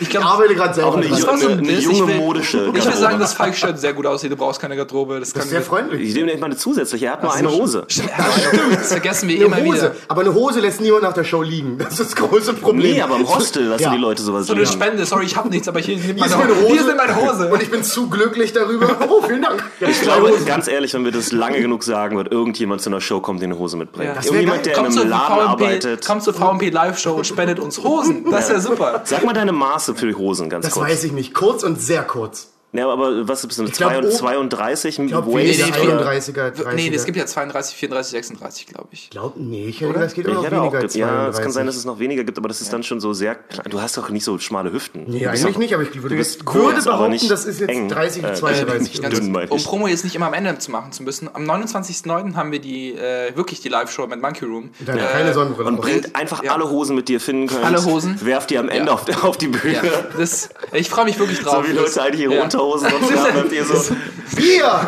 Ich Ich glaube, arbeite gerade selber Auch eine war so ein eine junge, ich will, modische Ich will Garderobe. sagen, dass Falk Shirt sehr gut aussieht. Du brauchst keine Garderobe. Das, Das kann ist sehr freundlich. Ich nehme nicht mal eine zusätzliche. Er hat nur eine Hose. Das vergessen wir immer Eine Hose. wieder. Aber eine Hose lässt niemand nach der Show liegen. Das ist das große Problem. Nee, aber im Hostel lassen Ja. die Leute sowas So eine liegen. Spende. Sorry, ich habe nichts, aber Hier ist meine Hose. Hier ist meine Hose. Und ich bin zu glücklich darüber. Oh, vielen Dank. Ja, Ich glaube, ganz ehrlich, wenn wir das lange genug sagen, wird irgendjemand zu einer Show kommen, die eine Hose mitbringt. Ja. Das Irgendjemand, der in einem Laden VMP, arbeitet. kommt zur VMP Live Show und spendet uns Hosen. Das wäre super. Sag mal deine Maße für die Hosen ganz Das kurz. weiß ich nicht. Kurz und sehr kurz. Ja, aber was glaub, oh- 32 Ich glaube, Waist weniger oder- 31er, 30er. Nee, es gibt ja 32, 34, 36, glaube ich. Glaub, nee, ich hätte es geht auch Ich noch hätte auch, weniger ge- als ja, 32. es kann sein, dass es noch weniger gibt, aber das ist dann schon so sehr klein. Du hast doch nicht so schmale Hüften. Nee, eigentlich doch- nicht, aber ich würde, bist würde kurz, aber behaupten, nicht das ist jetzt eng. 30, Äh, 32. Ganz- dünn, meine um ich. Promo jetzt nicht immer am Ende zu machen zu müssen, am 29.09. haben wir die, äh, wirklich die Live-Show mit Monkey Room. Dann keine Sonnenbrille. Und bringt einfach Ja. alle Hosen mit, die ihr finden könnt. Alle Hosen. Werft die am Ende Ja. auf, auf die Bühne. Ja, das, ich freue mich wirklich drauf. So wie Leute eigentlich ihre Ja. Unterhosen haben, werft ihr so. Bier!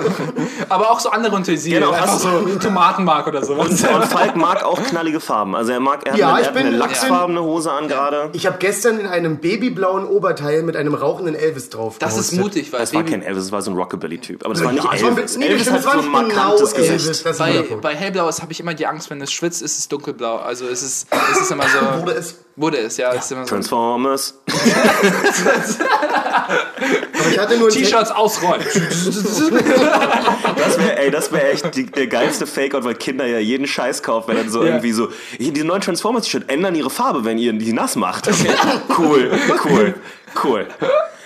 Aber auch so andere Utensilien, Genau, einfach so Tomatenmark oder sowas. Und Falk mag auch knallige Farben. Also er mag, er hat, Ja, eine, ich er hat bin- eine lachsfarbene Hose an gerade. Ich habe gestern in einem babyblauen Oberteil mit einem rauchenden Elvis drauf Das ist gepostet. mutig, weil Das war kein Elvis, das war so ein Rockabilly-Typ. Aber das war Ja, nicht es Elvis. bisschen- nee, Elvis das hat war so ein genau markantes Elvis. Gesicht. Ist guter bei, bei Hellblaues habe ich immer die Angst, wenn es schwitzt, ist es dunkelblau. Also es ist, es ist immer so. Wurde es. Wurde es, ja. Es ist immer so. Transformers. Aber ich hatte nur T-Shirts ausrollen. Das wäre, ey, das wäre echt die, der geilste Fake-Out, weil Kinder ja jeden Scheiß kaufen, wenn dann so irgendwie so, hier, die neuen Transformers-T-Shirt ändern ihre Farbe, wenn ihr die nass macht. cool, cool, cool.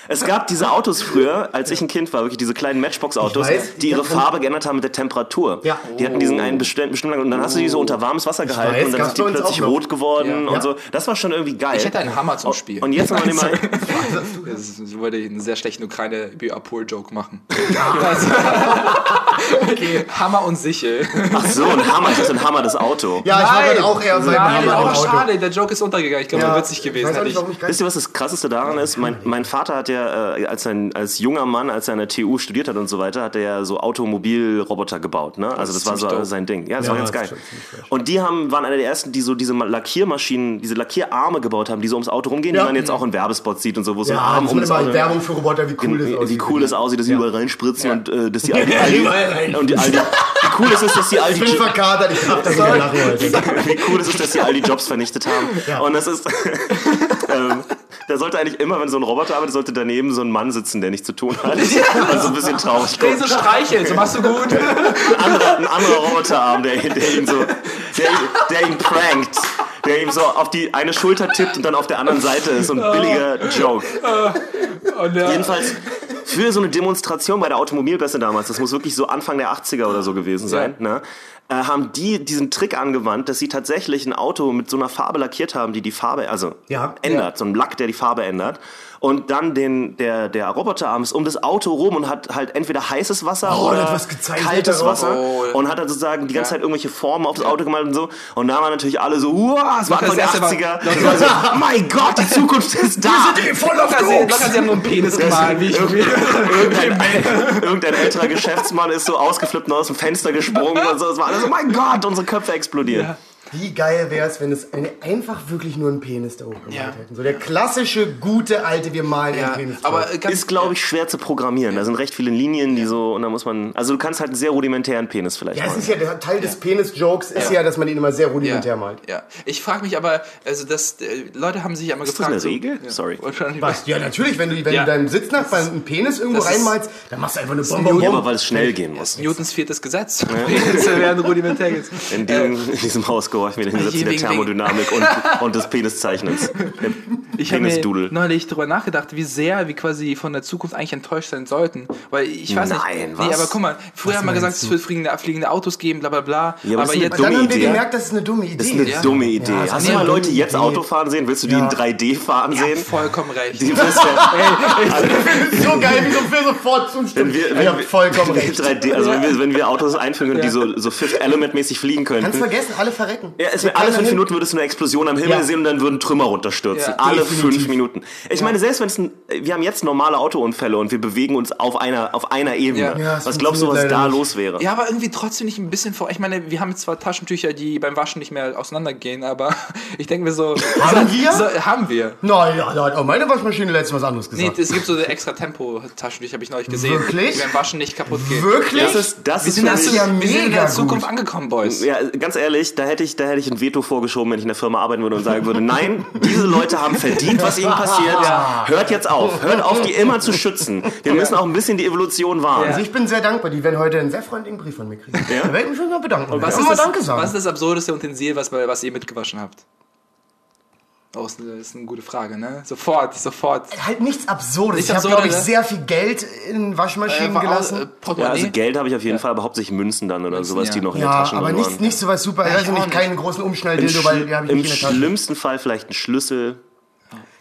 Es gab diese Autos früher, als ich ein Kind war, wirklich diese kleinen Matchbox-Autos, die ihre Farbe geändert haben mit der Temperatur. Ja. Die hatten diesen einen bestimmten, bestimmten und dann hast du die so unter warmes Wasser gehalten weiß, und dann sind die plötzlich auch rot geworden Ja. und so. Das war schon irgendwie geil. Ich hätte einen Hammer zum Spiel. Und jetzt nochmal mal, Das ist- wollte ich einen sehr schlechten ukraine apur joke machen. okay. Hammer und Sichel. ach so, ein Hammer, das ist ein Hammer das Auto. Ja, ich war gerade auch eher bei Hammer Auto. schade, der Joke ist untergegangen. Ich glaube, Ja, ja, witzig ich gewesen. auch Wisst ihr, was das Krasseste daran ist? Mein, mein Vater hat ja äh, als, ein, als junger Mann, als er an der TU studiert hat und so weiter, hat er ja so Automobilroboter gebaut. Ne? Also das, ist war so dope. sein Ding. Ja, das Ja, war ganz das geil. Und die haben, waren einer der ersten, die so diese Lackiermaschinen, diese Lackierarme gebaut haben, die so ums Auto rumgehen, Ja. die man jetzt auch in Werbespots sieht und so, wo so ein Ja, Arm das um das Auto... Werbung für Roboter, wie cool das aussieht. wie cool es aussieht, dass sie Ja. überall reinspritzen und äh, dass die all die, Ja, und die, all die, wie cool es ist, dass die all die Ich bin verkatert, ich wie cool es ist, dass die all die Jobs vernichtet haben. Ja. Und das ist. ähm, da sollte eigentlich immer, wenn so ein Roboter arbeitet, sollte daneben so ein Mann sitzen, der nichts zu tun hat. Und so ein bisschen traurig guckt. so streicheln, so machst du gut. Ein anderer, ein anderer Roboterarm, der, der ihn so. Der, der ihn prankt. Der ihm so auf die eine Schulter tippt und dann auf der anderen Seite ist. So ein billiger Joke. Und, äh, Jedenfalls für so eine Demonstration bei der Automobilmesse damals, das muss wirklich so Anfang der 80er oder so gewesen sein, ne, äh, haben die diesen Trick angewandt, dass sie tatsächlich ein Auto mit so einer Farbe lackiert haben, die die Farbe, also Ja. ändert, so ein Lack, der die Farbe ändert. Und dann den, der, der Roboterarm ist um das Auto rum und hat halt entweder heißes Wasser Oh, der oder kaltes. Wasser Oh. und hat dann sozusagen die ganze Zeit irgendwelche Formen auf das Auto gemalt und so. Und da waren natürlich alle so, wow, es war Anfang der das erste Mal- 80er. Das war so, oh mein Gott, die Zukunft ist da. voll auf locker, sie, locker, sie haben nur einen Penis gemalt. Wie ich, irgendein, irgendein älterer Geschäftsmann ist so ausgeflippt und aus dem Fenster gesprungen und so. Es war alles, oh mein Gott, unsere Köpfe explodieren. Wie geil wäre es, wenn es eine, einfach wirklich nur einen Penis da hoch gemalt Ja. hätten. So der klassische, gute, alte, wir malen ja, einen Penis. aber drauf. äh, ganz, Ist, glaube ich, schwer zu programmieren. Da sind recht viele Linien, die so, und da muss man, also du kannst halt einen sehr rudimentären Penis vielleicht ja, es ist ja der Teil des Penis-Jokes ist ja. dass man ihn immer sehr rudimentär ja, malt. ja. Ich frage mich aber, also das, äh, Leute haben sich einmal Ist das gefragt. eine so- Regel? Ja, Sorry. Was? Ja, natürlich, wenn du, wenn Ja. du deinem Sitznachbarn einen Penis irgendwo Das ist- reinmalst, dann machst du einfach eine ein Bombe. Ja, aber weil es schnell gehen muss. Newtons viertes Gesetz. Penisse werden rudimentär. In diesem, in diesem Haus gehorchen wir den Gesetzen der Thermodynamik und, und des Peniszeichnens. Ich habe mir neulich darüber nachgedacht, wie sehr wir quasi von der Zukunft eigentlich enttäuscht sein sollten. Weil ich weiß Nein, nicht. Nee, was? aber guck mal, früher haben wir gesagt, es wird fliegende, fliegende Autos geben, bla bla bla. Ja, aber das ist eine jetzt. Dann haben wir gemerkt, dass es eine dumme Idee Das ist eine Ja. dumme Idee. Ja, das Hast ist du mal Leute jetzt Idee. Auto fahren sehen? Willst du die Ja. in 3D fahren Ja, sehen? vollkommen recht. Die wirst du- so geil, wie so für sofort zustimmen. wenn wir, ich wenn wir, vollkommen recht. 3D, also wenn wir, wenn wir Autos einführen können, die so, so Fifth Element mäßig fliegen könnten. Kannst vergessen, alle verrecken. Ja, es wär, alle fünf Minuten würdest du eine Explosion am Himmel Ja. sehen und dann würden Trümmer runterstürzen. Ja, alle definitiv. fünf Minuten. Ich meine, selbst wenn es ein, wir haben jetzt normale Autounfälle und wir bewegen uns auf einer, auf einer Ebene. Ja. Ja, es was glaubst du, was da nicht. los wäre? Ja, aber irgendwie trotzdem nicht ein bisschen vor. Ich meine, wir haben jetzt zwar Taschentücher, die beim Waschen nicht mehr auseinandergehen, aber ich denke mir so. Haben wir? So, haben wir. Naja, da hat auch meine Waschmaschine letztens was anderes Nee, gesagt. es gibt so eine extra Tempo-Taschentücher, habe ich neulich gesehen. Wirklich? Die beim Waschen nicht kaputt gehen. Wirklich? Das ist, das Wir ist sind, das ja wir sind in mega der Zukunft gut. angekommen, Boys. Ja, ganz ehrlich, da hätte ich, da hätte ich ein Veto vorgeschoben, wenn ich in der Firma arbeiten würde und sagen würde, nein, diese Leute haben verdient, was ihnen passiert. Hört jetzt auf. Hört auf, die immer zu schützen. Wir müssen auch ein bisschen die Evolution wahren. Also ich bin sehr dankbar, die werden heute einen sehr freundlichen Brief von mir kriegen. Ja? Da werde ich mich schon mal bedanken. Was Ja, ist, das, Danke sagen. was ist das absurdeste Utensil, was, was ihr mitgewaschen habt? Oh, ist eine, ist eine gute Frage, ne? Sofort, sofort. Halt nichts Absurdes. Nichts ich habe, glaube ich, ne? sehr viel Geld in Waschmaschinen Äh, gelassen. äh, Ja, also Geld habe ich auf jeden Fall, aber hauptsächlich Münzen dann oder Münzen, sowas, die ja. noch in den ja, Taschen aber drin nichts, waren. nicht sowas super. Ja, Also ich auch nicht nicht. keinen großen Im, Umschnalldildo, weil den habe ich Im nicht in der Tasche. schlimmsten Fall vielleicht ein Schlüssel.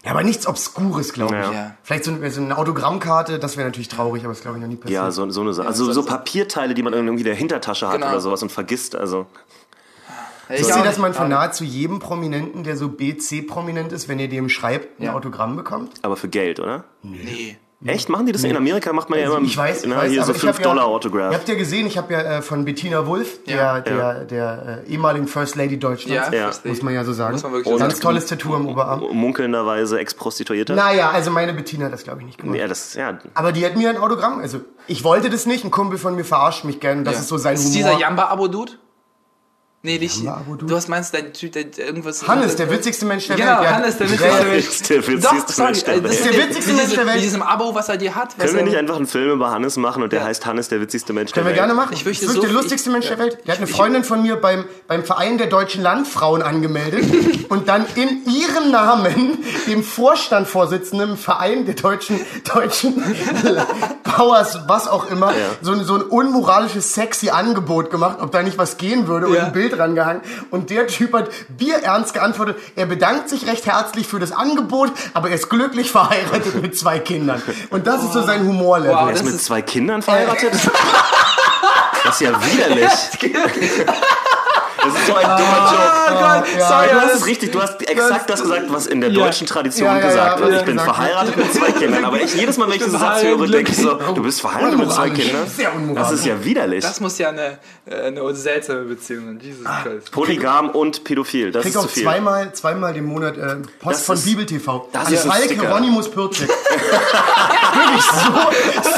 Ja, aber nichts Obskures, glaube ich. Ja. Ja. Vielleicht so, eine- so eine Autogrammkarte, das wäre natürlich traurig, aber das glaube ich noch nie passiert. Ja, so, so eine Sache. Also so- so Papierteile, die man irgendwie in der Hintertasche hat Genau. oder sowas und vergisst. Also Ich sehe, dass man von nahezu jedem Prominenten, der so BC-Prominent ist, wenn ihr dem schreibt, ein Ja. Autogramm bekommt. aber für Geld, oder? Nee. Echt? Machen die das? In Amerika macht man ja immer Also Ich weiß, ich na, weiß, hier so aber ich 5 hab Dollar ja, Ihr habt ja gesehen, ich habe ja äh, von Bettina Wulff, der, Ja. der, Ja. der äh, ehemaligen First Lady Deutschlands, Ja, muss man ja so sagen. So Ganz tolles Tattoo am Oberarm. Munkelnderweise Ex-Prostituierte. Naja, also meine Bettina hat das glaube ich nicht gemacht. Ja, das, ja. Aber die hat mir ein Autogramm, also ich wollte das nicht, ein Kumpel von mir verarscht mich gern, das Ja. ist so sein Ist Humor. dieser Jamba-Abo-Dude? Nee, nicht. Du hast meinst, dein Typ, der irgendwas. Hannes, der witzigste Mensch der Genau, Welt. Ja. Hannes, der witzigste Mensch. Ist der witzigste Doch, sorry, Mensch der äh, das Welt. der witzigste Mensch der Welt. Mit diesem Abo, was er dir hat. Können wir nicht einfach einen Film über Hannes machen und der heißt Hannes, der witzigste Mensch Können der wir Welt? gerne machen. Ich fürchte das ist so der lustigste Mensch der Welt. Der hat eine Freundin von mir beim, beim Verein der deutschen Landfrauen angemeldet und dann in ihrem Namen dem Vorstandvorsitzenden im Verein der deutschen, deutschen Powers, was auch immer, so, ein- so ein unmoralisches, sexy Angebot gemacht, ob da nicht was gehen würde und ein Bild rangehangen. Und der Typ hat bierernst geantwortet, er bedankt sich recht herzlich für das Angebot, aber er ist glücklich verheiratet mit zwei Kindern. Und das ist so sein Humorlevel. Wow, Er ist mit zwei Kindern verheiratet? Das ist ja widerlich. Das ist so ein dummer Joke. Oh Gott, ja, sorry, Du hast das- es richtig, du hast exakt das gesagt, was in der Ja. deutschen Tradition Ja, ja, ja, gesagt wird. Ich bin verheiratet mit zwei Kindern. Aber ich jedes Mal, wenn ich diesen Satz höre, denke ich so, du bist verheiratet mit zwei. Kindern? Das ist ja widerlich. Das muss ja eine, äh, eine seltsame Beziehung sein. Jesus Christ. Polygam und pädophil, das krieg ist zu viel. zweimal, zweimal im Monat äh, Post Das von ist- Bibel TV. das An ist ein Falk Sticker. Hieronymus Pürzig. Wirklich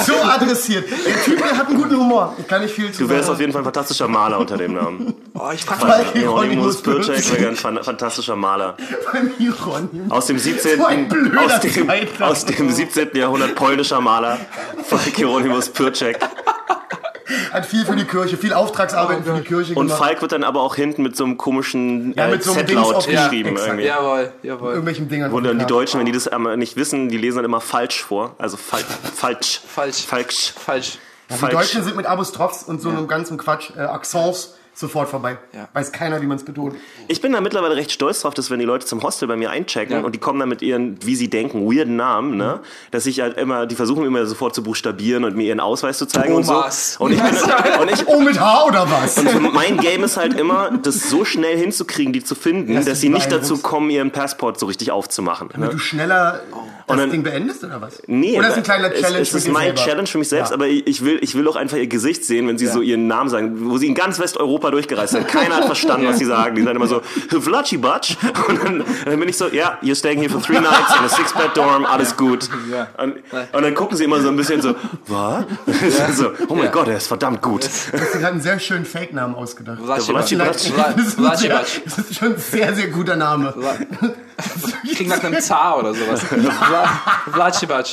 so, so adressiert. Der Typ, der hat einen guten Humor. Ich kann nicht viel zu Du wärst sagen. auf jeden Fall ein fantastischer Maler unter dem Namen. Oh, ich frage Falk mich. Hieronymus Pürcek wäre ein fan- fantastischer Maler. beim Hieronymus. Aus dem 17. So ein blöder aus, dem, aus dem 17. Jahrhundert polnischer Maler. Falk Hieronymus Pürcek. Hat viel für die Kirche, viel Auftragsarbeit für die Kirche Und gemacht. Falk wird dann aber auch hinten mit so einem komischen Ja, äh, mit so einem Z-Laut Ja, geschrieben. exakt. irgendwie. Jawohl, jawohl. Irgendwelchen Dingern. Wo dann die Ja. Deutschen, wenn die das einmal nicht wissen, die lesen dann immer falsch vor. Also fal falsch. Falsch. Falsch. Falsch. Die falsch. Deutschen sind mit Apostrophs und so einem ganzen Quatsch, äh, Accents, sofort vorbei. Ja. Weiß keiner, wie man es betont. Ich bin da mittlerweile recht stolz drauf, dass wenn die Leute zum Hostel bei mir einchecken Ja. und die kommen dann mit ihren, wie sie denken, weirden Namen, ne, dass ich halt immer, die versuchen immer sofort zu buchstabieren und mir ihren Ausweis zu zeigen Thomas. und so. Und ich, bin, und ich Oh, mit H oder was? Und mein Game ist halt immer, das so schnell hinzukriegen, die zu finden, Dass dass sie nicht dazu kommen, ihren Passport so richtig aufzumachen. Damit du schneller das dann- Ding beendest oder was? Nee, oder ist ein kleiner es, Challenge es ist mit dir mein selber? Challenge für mich selbst, Ja. aber ich ich will, ich will auch einfach ihr Gesicht sehen, wenn sie so ihren Namen sagen, wo sie in ganz Westeuropa durchgereist sind. Keiner hat verstanden, was sie sagen. Die sagen immer so, Vlachi Batsch. Und dann, dann bin ich so, ja, you're staying here for three nights in a six-bed dorm, alles gut. Und, und dann gucken sie immer so ein bisschen so, was? so, oh mein Gott, er ist verdammt gut. Hast dir gerade einen sehr schönen Fake-Namen ausgedacht. Vlachi. Batsch. Das ist, das schon ein sehr, sehr guter Name. Klingt nach einem Zar oder sowas. Vla- Vlacibac.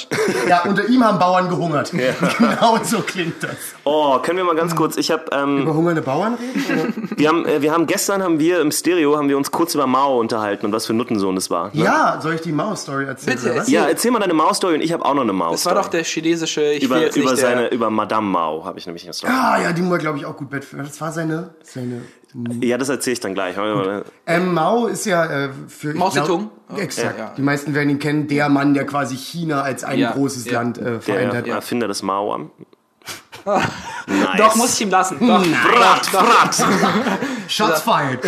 Ja, unter ihm haben Bauern gehungert. Genau so klingt das. Oh, können wir mal ganz kurz, ich habe, ähm, Über hungernde Bauern reden? wir haben, äh, wir haben gestern haben wir im Stereo haben wir uns kurz über Mao unterhalten und was für ein Nuttensohn das war. Ne? Ja, soll ich die Maus-Story erzählen? Bitte, oder was? erzähl. Ja, erzähl mal deine Maus-Story und ich habe auch noch eine Maus. Das war doch der chinesische, ich will über, über der, seine über Madame Mao habe ich nämlich eine Story. Ah, ja, die war, glaube ich, auch gut. Das war seine. seine Ja, das erzähle ich dann gleich. Ähm, Mao ist ja äh, für. Mao Zedong? Exakt. Ja, ja. Die meisten werden ihn kennen. Der Mann, der quasi China als ein Ja, großes ja. Land äh, Der vereint hat. Erfinder des Mao am. Nice. Doch, muss ich ihm lassen. Doch, Brat, Brat. Shots fired.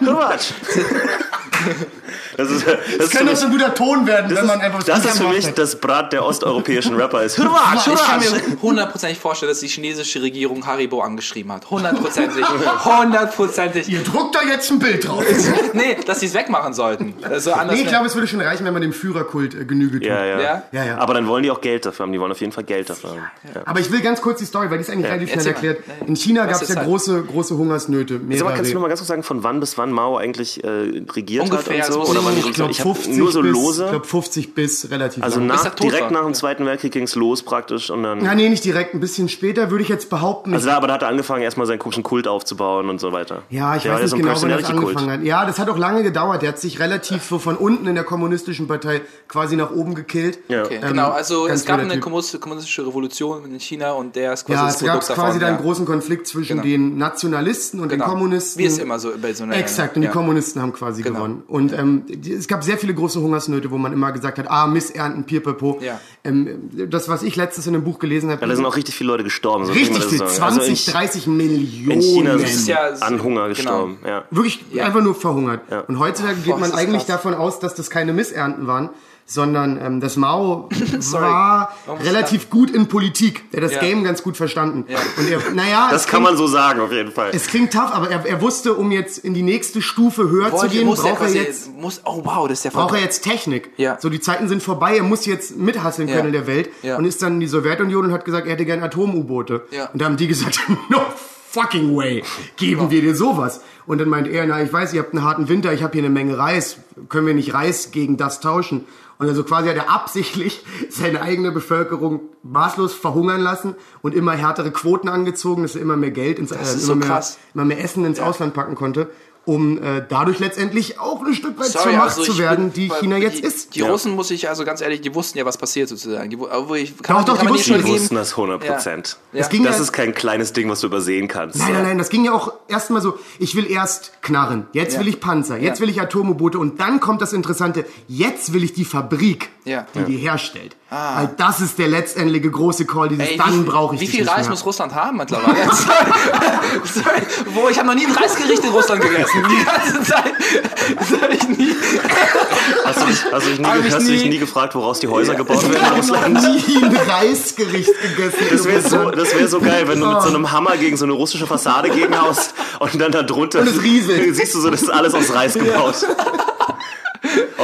Brat. Das ist, das Das für doch so ein guter Ton werden, wenn man ist, einfach was das ist für mich hat. das Brat der osteuropäischen Rapper ist. Hurra, Ich kann hurra. mir hundertprozentig vorstellen, dass die chinesische Regierung Haribo angeschrieben hat. Hundertprozentig. Hundertprozentig. Ihr druckt da jetzt ein Bild drauf. Nee, dass sie es wegmachen sollten. Also anders Nee, ich glaube, es würde schon reichen, wenn man dem Führerkult äh, Genüge tut. Ja, ja, Ja? Ja, ja. Aber dann wollen die auch Geld dafür haben. Die wollen auf jeden Fall Geld dafür haben. Ja. Aber ich will ganz kurz die Story, weil die ist eigentlich relativ schnell erklärt. In China gab es ja halt? große, große Hungersnöte. Sag mal, kannst du noch mal ganz kurz sagen, von wann bis wann Mao eigentlich äh, regiert Ungefähr hat und so? so Die Ich glaube ich hab 50 nur so bis, lose. Ich glaube 50 bis relativ also lang. nach, direkt war. nach dem Zweiten Weltkrieg ging's los praktisch und dann. Ja, nee, nicht direkt, ein bisschen später würde ich jetzt behaupten. Also da, aber da hat er angefangen, erstmal seinen komischen Kult aufzubauen und so weiter. Ja, ich Der weiß so nicht ein genau, wann das angefangen hat. Ja, das hat auch lange gedauert. Der hat sich relativ so von unten in der kommunistischen Partei quasi nach oben gekillt. Ja. Okay, Ähm, genau, also es gab eine Typ. kommunis- kommunistische Revolution in China und der ist quasi Ja, es gab davon. quasi da einen ja. großen Konflikt zwischen Genau. den Nationalisten und Genau. den Kommunisten. Wie es immer so bei so einer- Exakt, und die Kommunisten haben quasi Genau. gewonnen. Und ähm, es gab sehr viele große Hungersnöte, wo man immer gesagt hat, ah, Missernten, Pipapo. Ja. Ähm, das, was ich letztens in einem Buch gelesen habe, Ja, da sind auch richtig viele Leute gestorben. So richtig man das viel, sagen. 20, also in, 30 Millionen. in China ist sind ja- an Hunger genau. gestorben. Ja. Wirklich einfach nur verhungert. Und heutzutage geht man eigentlich krass. davon aus, dass das keine Missernten waren, sondern ähm, das Mao war relativ gut in Politik. Der hat das Ja. Game ganz gut verstanden. Ja. Und er, naja, Das kann klingt- man so sagen, auf jeden Fall. Es klingt tough, aber er, er wusste, um jetzt in die nächste Stufe höher zu Wollte- gehen, muss der braucht er jetzt Muss, oh wow, das ist ja braucht er jetzt Technik. Ja. So, die Zeiten sind vorbei, er muss jetzt mithasseln Ja. können in der Welt. Ja. Und ist dann in die Sowjetunion und hat gesagt, er hätte gern Atom-U-Boote. Ja. Und da haben die gesagt, no fucking way, geben wir dir sowas. Und dann meint er, na, ich weiß, ihr habt einen harten Winter, ich habe hier eine Menge Reis. Können wir nicht Reis gegen das tauschen? Und also quasi hat er absichtlich seine eigene Bevölkerung maßlos verhungern lassen und immer härtere Quoten angezogen, dass er immer mehr Geld ins, äh, immer, so mehr, immer mehr Essen ins Ausland packen konnte, um äh, dadurch letztendlich auch ein Stück weit zur Sorry, Macht also zu werden, bin- die China jetzt die, ist. Die Ja. Russen, muss ich also ganz ehrlich, die wussten ja, was passiert sozusagen. Die, obwohl ich, Doch, kann man, doch, kann die wussten Die wussten das 100 Prozent. Ja. Ging Das ja- ist kein kleines Ding, was du übersehen kannst. Nein, nein, nein, das ging ja auch erstmal so, ich will erst Knarren, jetzt Ja. will ich Panzer, jetzt Ja. will ich Atom-U-Boote und dann kommt das Interessante, jetzt will ich die Fabrik, Ja. die die herstellt. Weil das ist der letztendliche große Call, dieses Ey, dann wie, brauche ich Wie viel Reis muss Russland haben mittlerweile? Sorry, Wo ich habe noch nie ein Reisgericht in Russland gegessen. Die ganze Zeit. Das hab ich nie. Hast du dich, hast du dich, nie, ich hast du dich nie- nie gefragt, woraus die Häuser gebaut werden in Ich habe nie ein Reisgericht gegessen. Das wäre so, das wär so geil, wenn du mit so einem Hammer gegen so eine russische Fassade gegenhaust und dann da drunter Und es rieselt. siehst du so, das ist alles aus Reis gebaut.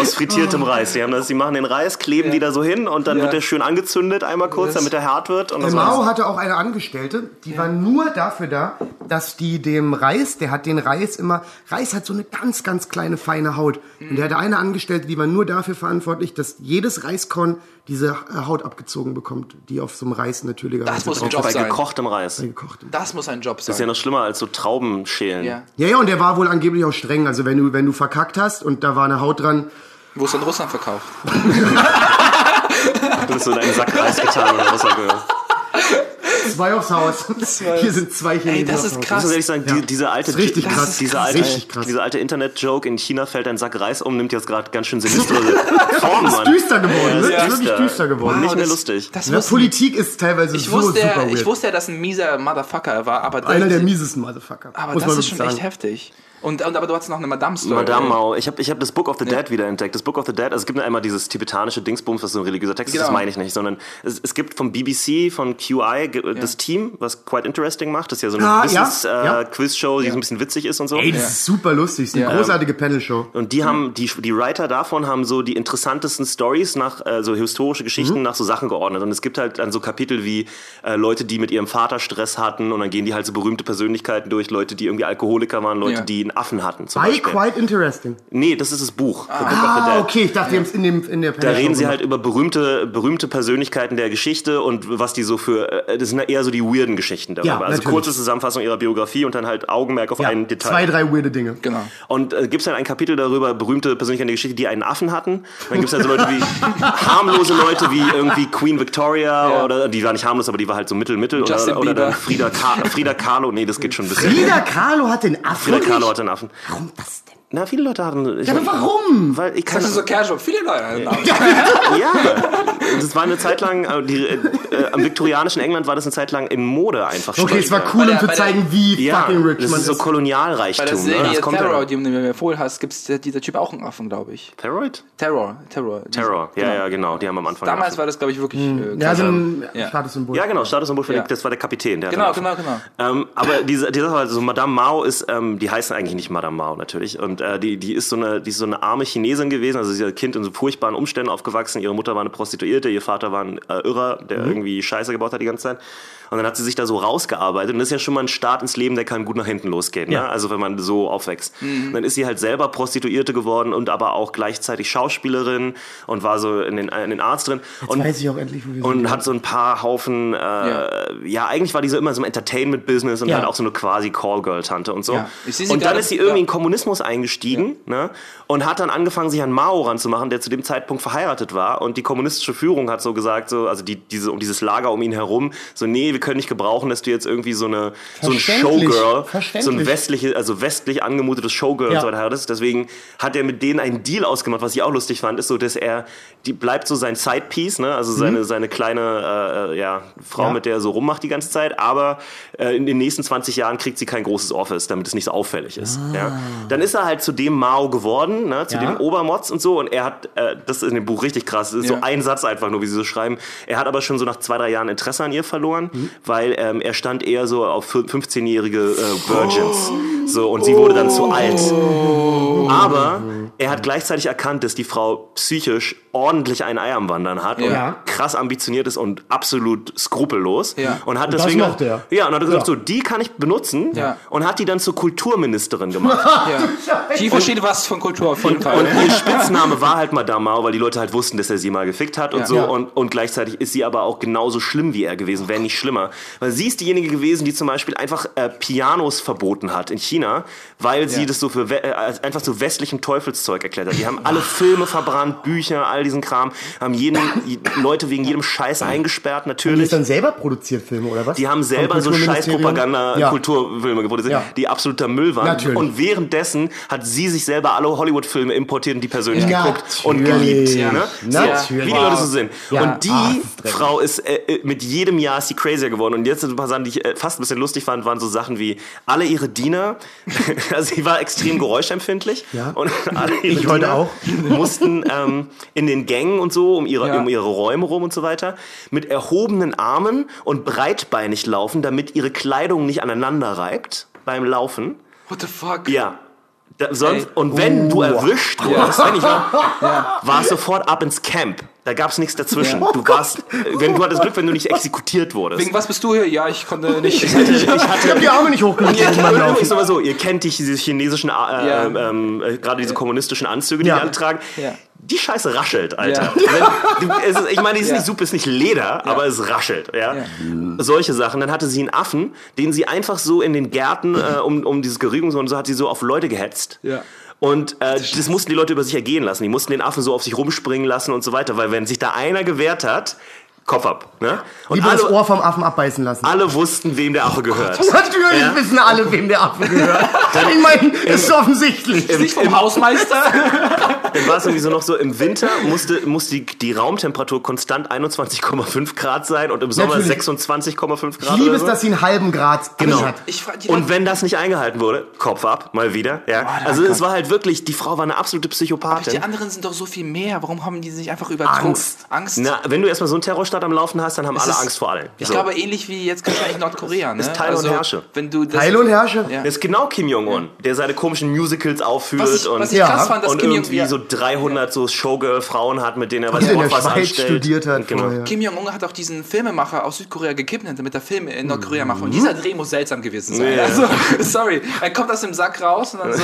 Aus frittiertem Reis. Die, haben das, die machen den Reis, kleben die da so hin und dann Ja. wird der schön angezündet einmal kurz, damit er hart wird. Und Der das Mao war's. hatte auch eine Angestellte, die war nur dafür da, dass die dem Reis, der hat den Reis immer, Reis hat so eine ganz, ganz kleine, feine Haut. Und der hatte eine Angestellte, die war nur dafür verantwortlich, dass jedes Reiskorn diese äh, Haut abgezogen bekommt, die auf so einem Reis natürlicherweise Das muss ein Job Bei sein. gekochtem Reis. Das gekocht. Das muss ein Job sein. ist ja noch schlimmer als so Traubenschälen. Ja. Ja, ja, und der war wohl angeblich auch streng. Also wenn du, wenn du verkackt hast und da war eine Haut dran, Wo ist in Russland verkauft? Du hast so in einen Sack Reis getan oder was er gehört. zwei aufs Haus. Hier sind zwei Chinesen Ey, das ist. Ich krass. muss ehrlich sagen, die, diese alte, richtig krass. diese Das ist alte, richtig krass. diese alte Internet-Joke in China fällt ein Sack Reis um, nimmt jetzt gerade ganz schön sinistre Form Das ist düster geworden, Ja, ne? das Das ist wirklich düster geworden. Nicht mehr das- lustig. Das Ja, wusste Politik ist teilweise ich, so wusste super ja, weird. ich wusste ja, dass ein mieser Motherfucker war, aber das, Einer der miesesten Motherfucker. aber das ist schon wirklich echt sagen. heftig. Und, und aber du hattest noch eine Madame-Story. Madame Mao. Ich habe ich hab das Book of the Dead wieder entdeckt. Das Book of the Dead, also es gibt einmal dieses tibetanische Dingsbums, was so ein religiöser Text ist, das Genau. meine ich nicht, sondern es, es gibt vom BBC, von QI, ge- das Team, was Quite Interesting macht. Das ist ja so eine Ah, ja, ja. Business-Quiz-Show, die so ein bisschen witzig ist und so. Ey, das ist super lustig. Das ist eine Ja. großartige Panel-Show. Und die haben, die, die Writer davon haben so die interessantesten Stories nach, äh, so historische Geschichten Mhm. nach so Sachen geordnet. Und es gibt halt dann so Kapitel wie äh, Leute, die mit ihrem Vater Stress hatten und dann gehen die halt so berühmte Persönlichkeiten durch, Leute, die irgendwie Alkoholiker waren, Leute, Ja. die einen Affen hatten. Zum Bei Beispiel. Quite Interesting. Nee, das ist das Buch. The Book of the Ah, Dead. okay, ich dachte, es in, dem, in der Da Panel-Show reden sie gemacht. halt über berühmte, berühmte Persönlichkeiten der Geschichte und was die so für, äh, das sind ja eher so die weirden Geschichten darüber. Ja, also natürlich. kurze Zusammenfassung ihrer Biografie und dann halt Augenmerk auf ja, ein Detail. Zwei, drei weirde Dinge. Genau. Und äh, gibt es dann ein Kapitel darüber, berühmte Persönlichkeiten der Geschichte, die einen Affen hatten. Dann gibt es dann so Leute wie, harmlose Leute wie irgendwie Queen Victoria Ja. oder, die war nicht harmlos, aber die war halt so mittel, mittel. Justin Oder, oder dann. Frida, Ka Frida Kahlo, nee, das geht schon ein bisschen. Frida Kahlo hat den Affen. Frida Kahlo hatte einen Affen. Warum das denn? Na, viele Leute hatten. Ich Ja, aber warum? Weil ich kann, Das ist so casual. Viele Leute. Ja, das war eine Zeit lang, äh, die, äh, äh, am viktorianischen England war das eine Zeit lang in Mode einfach. Okay, es war cool, Bei um zu bei der- zeigen, wie Ja, fucking rich das man ist so ist. Bei Kolonialreichtum. der ne? Serie Das kommt Terror, ja. die du mir empfohlen hast, gibt dieser Typ auch einen Affen, glaube ich. Terroid? Terror. Terror. Terror, ja, Genau. ja, genau. Die haben am Anfang. Damals Affen. war das, glaube ich, wirklich. Äh, Ja, so ein Ja. Statussymbol. Ja, genau, Statussymbol für Ja. den- das war der Kapitän. Der Genau, Affen. genau, genau. Ähm, aber diese, diese Sache, also Madame Mao ist, ähm, die heißt eigentlich nicht Madame Mao natürlich. Und äh, die, die ist so eine, die ist so eine arme Chinesin gewesen, also sie ist als Kind in so furchtbaren Umständen aufgewachsen. Ihre Mutter war eine Prostituierte, ihr Vater war ein äh, Irrer, der irgendwie Scheiße gebaut hat die ganze Zeit. Und dann hat sie sich da so rausgearbeitet. Und das ist ja schon mal ein Start ins Leben, der kann gut nach hinten losgehen. Ne? Ja. Also wenn man so aufwächst. Und dann ist sie halt selber Prostituierte geworden und aber auch gleichzeitig Schauspielerin und war so in den, in den Arzt drin. und, weiß ich auch endlich, wo wir Und sind. hat so ein paar Haufen, äh, ja. eigentlich war die so immer so im Entertainment-Business und Ja. halt auch so eine quasi Callgirl-Tante und so. Ja. Und dann ist sie irgendwie ja. in Kommunismus eingestiegen ne? Und hat dann angefangen, sich an Mao ranzumachen, der zu dem Zeitpunkt verheiratet war. Und die kommunistische Führung hat so gesagt, so, also die, diese, um dieses Lager um ihn herum, so, nee, wir können nicht gebrauchen, dass du jetzt irgendwie so eine so ein. Showgirl, so ein westliche, also westlich angemutetes Showgirl Ja. und so weiter heiratest. Deswegen hat er mit denen einen Deal ausgemacht, was ich auch lustig fand, ist so, dass er, die bleibt so sein Sidepiece, ne? also seine, seine kleine äh, ja, Frau, Mhm. Ja. mit der er so rummacht die ganze Zeit, aber äh, in den nächsten 20 Jahren kriegt sie kein großes Office, damit es nicht so auffällig ist. Ja? Dann ist er halt zu dem Mao geworden, ne? zu Ah. Ja. dem Obermotz und so und er hat, äh, das ist in dem Buch richtig krass, das ist so ein Satz einfach nur, wie sie so schreiben, er hat aber schon so nach zwei, drei Jahren Interesse an ihr verloren, Mhm. weil ähm, er stand eher so auf 15-jährige äh, Virgins. So, und sie wurde dann zu alt. Aber er hat gleichzeitig erkannt, dass die Frau psychisch ordentlich ein Ei am Wandern hat Ja. und krass ambitioniert ist und absolut skrupellos. Ja. Und hat Und das deswegen. mochte er. Ja, und hat gesagt, Ja. so, die kann ich benutzen Ja. und hat die dann zur Kulturministerin gemacht. Ja. Die versteht was von Kultur auf jeden Fall. Und ihr Spitzname war halt Madame Mao, weil die Leute halt wussten, dass er sie mal gefickt hat und Ja. so. Ja. Und, und gleichzeitig ist sie aber auch genauso schlimm wie er gewesen, wenn nicht schlimmer. Weil sie ist diejenige gewesen, die zum Beispiel einfach äh, Pianos verboten hat in China, weil sie Ja. das so für äh, einfach so westlichem Teufelszeug erklärt hat. Die haben alle Filme verbrannt, Bücher, all diesen Kram, haben jeden, die Leute wegen jedem Scheiß eingesperrt, Die natürlich. ist dann selber produziert Filme, oder was? Die haben selber so scheiß Kulturministerium? Propaganda, Ja. Produziert, Ja. die absoluter Müll waren. Natürlich. Und währenddessen hat sie sich selber alle Hollywood-Filme importiert und die persönlich Ja. geguckt und geliebt. Ja. Ne? So, Natürlich. Wie die Leute so sind. Und die Ah. Frau ist äh, äh, mit jedem Jahr ist sie crazier geworden. Und jetzt sind ein paar Sachen, die ich äh, fast ein bisschen lustig fand, waren so Sachen wie alle ihre Diener, also sie war extrem geräuschempfindlich. Ja. Und alle ihre Ich Diener auch. mussten ähm, in den Gängen und so um ihre, Ja. um ihre Räume rum und so weiter mit erhobenen Armen und breitbeinig laufen, damit ihre Kleidung nicht aneinander reibt beim Laufen. What the fuck? Ja. Da, sonst, Ey. und wenn du erwischt wurdest, Ja. wenn ich war, warst sofort ab ins Camp. Da gab es nichts dazwischen. Du warst, äh, wenn du hattest Glück, wenn du nicht exekutiert wurdest. Wegen was bist du hier? Ja, ich konnte nicht. ich hatte, ich Ich habe hatte die Arme nicht hochgelegt Ihr kennt, ist aber so, ihr kennt die, diese chinesischen, äh, Ja. ähm, äh, gerade diese kommunistischen Anzüge, die Ja. die alle tragen. Ja. Die Scheiße raschelt, Alter. Ja. Wenn, ist, ich meine, die ist Ja. nicht super, ist nicht Leder, aber es raschelt. Ja? Ja. Solche Sachen. Dann hatte sie einen Affen, den sie einfach so in den Gärten, äh, um, um dieses Gerügung und so, hat sie so auf Leute gehetzt. Ja. Und äh, das mussten die Leute über sich ergehen lassen. Die mussten den Affen so auf sich rumspringen lassen und so weiter, weil wenn sich da einer gewehrt hat, Kopf ab. Ne? Und Lieber das alle, Ohr vom Affen abbeißen lassen. alle wussten, wem der Affe gehört. Natürlich Ja. wissen alle, wem der Affe gehört. ich meine, ist offensichtlich. Nicht vom Hausmeister? Dann war es irgendwie so noch so, im Winter musste, musste die, die Raumtemperatur konstant 21,5 Grad sein und im Sommer Natürlich. 26,5 Grad. Ich liebe es, so. dass sie einen halben Grad Genau. hat. Und wenn das nicht eingehalten wurde, Kopf ab, mal wieder. Ja. also es war halt wirklich, die Frau war eine absolute Psychopathin. Die anderen sind doch so viel mehr. Warum haben die sich einfach übertrogen? Angst. Angst. Na, wenn du erstmal so einen Terrorstaat am Laufen hast, dann haben Es alle ist- Angst vor allen. Ich So. glaube, ähnlich wie jetzt wahrscheinlich Nordkorea. Ne? Ist Teil und Herrsche. Wenn du das, Heil und Herrsche. Ja. das ist genau Kim Jong-un, der seine komischen Musicals aufführt Was ich, und, was ich Ja. krass fand, dass und Kim Jong irgendwie so 300 so Showgirl-Frauen hat, mit denen er was, der was Schweiz anstellt. studiert hat genau. vorher. Kim Jong-un hat auch diesen Filmemacher aus Südkorea gekidnappt, damit er Filme in Nordkorea macht. Und dieser Dreh muss seltsam gewesen sein. Mhm. Ja. Also, sorry. Er kommt aus dem Sack raus und dann so,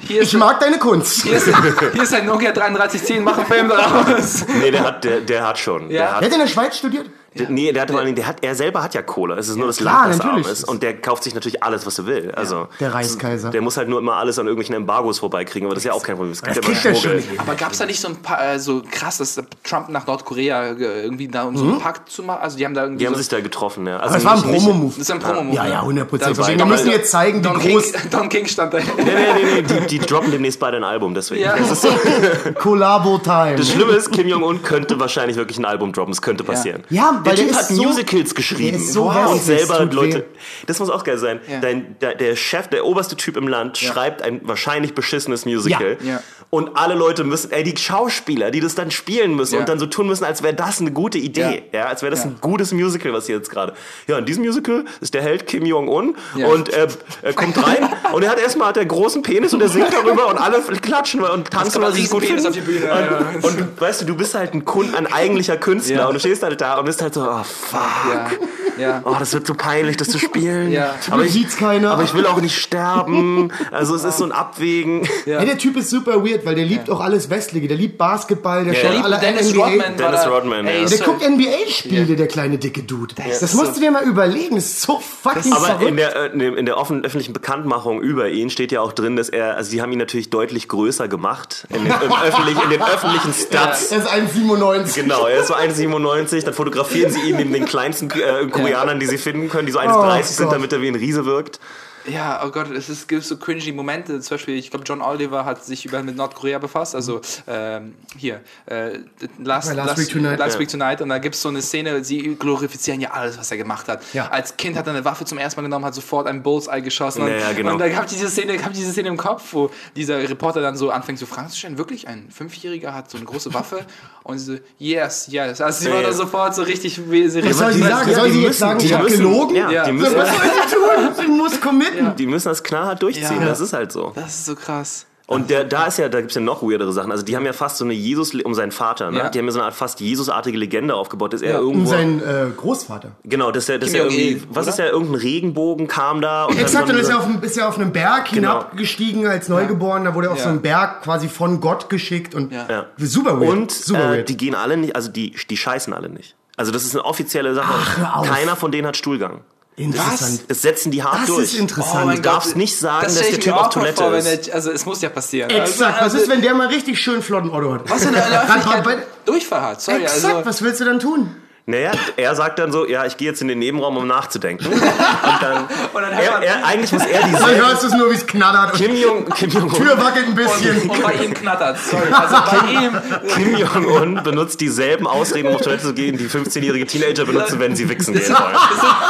hier ist, Ich mag deine Kunst. hier ist, hier ist ein Nokia 3310, mach einen Film daraus. Nee, der hat, der, der hat schon. Ja. Der hat, Der hat in der Schweiz studiert? Der, nee, der hat vor allen Dingen, der hat, er selber hat ja Kohle. Es ist nur das klar, Land, das arm ist. Und der kauft sich natürlich alles, was er will. Also, Der Reichskaiser. der muss halt nur immer alles an irgendwelchen Embargos vorbeikriegen, aber das ist ja auch kein Problem. Das, Das ja kriegt er schon. Aber gab es da nicht so ein paar, äh, so krass, dass Trump nach Nordkorea äh, irgendwie da um so einen Pakt zu machen? Also die haben da irgendwie Die haben so, sich da getroffen, ja. Also Das war ein Promo-Move. das ist ein Promo-Move. Ja, ja, 100 Prozent. War- Wir müssen jetzt zeigen, wie Don groß King, Don King stand da. Nee, nee, nee, nee, die, die droppen demnächst beide ein Album, deswegen. Ja. Das, ist so, Collabo-Time. das Schlimme ist, Kim Jong-un könnte wahrscheinlich wirklich ein Album droppen, es könnte passieren. Ja, der der Typ hat so- Musicals geschrieben so und hässlich, selber Leute. weh. Das muss auch geil sein. Ja. Dein, der, der Chef, der oberste Typ im Land, schreibt ein wahrscheinlich beschissenes Musical Ja. Ja. und alle Leute müssen, ey, die Schauspieler, die das dann spielen müssen Ja. und dann so tun müssen, als wäre das eine gute Idee, ja, als wäre das Ja. ein gutes Musical, was hier jetzt gerade. Ja, in diesem Musical ist der Held Kim Jong-un Ja. und er, er kommt rein und er hat erstmal hat er einen großen Penis und er singt darüber und alle klatschen und tanzen, sie es gut finden. auf die Bühne, ja. Und, und du, weißt du, du bist halt ein, Kun ein eigentlicher Künstler Ja. und du stehst halt da und bist halt so, oh fuck. Ja. Ja. Oh, das wird so peinlich, das zu spielen. Ja. Aber ich, sieht's keiner. aber ich will auch nicht sterben. Also es ist so ein Abwägen. Ja. Ja, der Typ ist super weird, weil der liebt auch alles Westliche. Der liebt Basketball, der Ja. schaut Der alle Dennis NBA. Rodman. Dennis Rodman, ja. Ey, Der so- guckt NBA-Spiele, der kleine dicke Dude. Das, ist musst so- du dir mal überlegen. Das ist so fucking Aber verrückt. in der, äh, in der- in der offen, öffentlichen Bekanntmachung über ihn steht ja auch drin, dass er, also sie haben ihn natürlich deutlich größer gemacht in den, im öffentlich, in den öffentlichen Stats. er ist 1,97. Genau, er ist so 1,97, dann fotografieren sie ihn neben den kleinsten äh, Koreanern, die sie finden können, die so 1,30 sind, Gott. damit er wie ein Riese wirkt. Ja, oh Gott, es ist, gibt so cringy Momente. Zum Beispiel, ich glaube, John Oliver hat sich über mit Nordkorea befasst. Also ähm, hier, äh, Last, Bei Last Week Tonight. Last. Week Tonight. Und da gibt es so eine Szene, sie glorifizieren ja alles, was er gemacht hat. Ja. Als Kind hat er eine Waffe zum ersten Mal genommen, hat sofort ein Bullseye geschossen. Und, Ja, ja, genau. und da habe ich diese Szene, ich diese Szene im Kopf, wo dieser Reporter dann so anfängt zu fragen, ist denn wirklich ein Fünfjähriger hat so eine große Waffe? Und sie so, yes, yes. Also sie Ja, war ja. da sofort so richtig... wie- sie Was soll sie richtig- sagen? Soll die sie jetzt sagen, ich habe gelogen? Ja, Ja. die So, müssen, was soll sie tun? Sie muss committen. Die müssen das knallhart durchziehen, Ja. das ist halt so. Das ist so krass. Und der, da ist ja, da gibt's ja noch weirdere Sachen. Also die haben ja fast so eine Jesus um seinen Vater, ne? Ja. Die haben ja so eine Art fast Jesusartige Legende aufgebaut, dass er Ja. Um irgendwo. seinen äh, Großvater. genau, dass er, dass er irgendwie. Jong-il, Was oder? ist ja, irgendein Regenbogen kam da und Exakt, dann ist er auf, einem- ist er auf einem Berg Genau. hinabgestiegen als Neugeborener, wurde er auf Ja. so einen Berg quasi von Gott geschickt und Ja. Ja. super weird. Und super äh, weird. die gehen alle nicht, also die, die scheißen alle nicht. Also das ist eine offizielle Sache. auf. Keiner von denen hat Stuhlgang. Interessant. Das setzen die hart Das durch. ist interessant. Oh du darfst nicht sagen, das dass der Typ auf Toilette vor, wenn ist. der, also es muss ja passieren. Exakt, was also, ist, wenn der mal richtig schön flotten Otto hat? was bei- Durchfall hat? Sorry, Exakt, also, was willst du dann tun? Naja, er sagt dann so, ja, ich gehe jetzt in den Nebenraum, um nachzudenken. Und dann, Und dann hört er, er, eigentlich muss er Dann dieselben... hörst du es nur, wie es knattert. Und Kim Jong, Kim Jong Tür wackelt ein bisschen. und bei ihm knattert Sorry, also bei ihm. Kim Jong-un benutzt dieselben Ausreden, um auf Toilette zu gehen, die 15-jährige Teenager benutzen, wenn sie wichsen gehen wollen.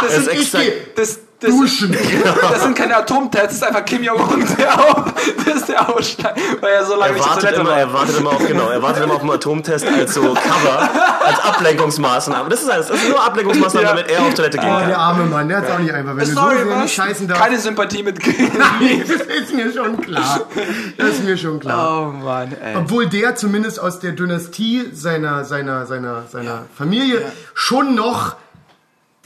Das Es sind, ist Ich exakt, das, das, duschen. das sind keine Atomtests, das ist einfach Kim Jong-un, der, auf- das ist der Ausschlag, weil er so lange er nicht wartet, Toilette immer, war. er wartet immer auf, genau, er wartet immer auf einen Atomtest als so Cover, als Ablenkungsmaßnahme. Das ist alles, das ist nur Ablenkungsmaßnahme, Ja. damit er auf Toilette gehen Oh, kann. der arme Mann, der hat's auch nicht einfach. Wenn du so Sorry, sehr nicht was? scheißen darfst. Keine Sympathie mit das ist mir schon klar. Das ist mir schon klar. Oh Mann, ey. Obwohl der zumindest aus der Dynastie seiner, seiner, seiner, seiner Familie schon noch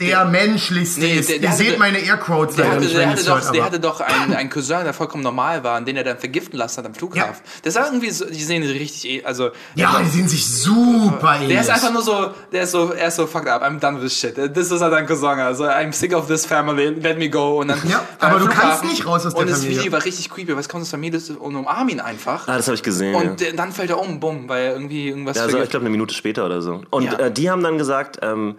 der menschlichste Nee, ist. der- der Ihr hatte- seht meine Airquotes Der hatte, der, hatte doch, hört, der hatte doch einen, einen Cousin, der vollkommen normal war, und den er dann vergiften lassen hat am Flughafen. Das war irgendwie so, die sehen richtig, eh- also. Ja, die sehen sich super ähnlich. Der ist einfach nur so, der ist so, er ist so fucked up, I'm done with shit. Das ist halt ein Cousin, also I'm sick of this family, let me go. Und dann Ja, aber du kannst nicht raus aus der Und das Familie. Video war richtig creepy, weil es kommt aus der Familie und umarm ihn einfach. Ah, das habe ich gesehen. Und ja. dann fällt er um, bumm, weil er irgendwie irgendwas Ja, also ich glaube eine Minute später oder so. Und Ja. äh, die haben dann gesagt, ähm,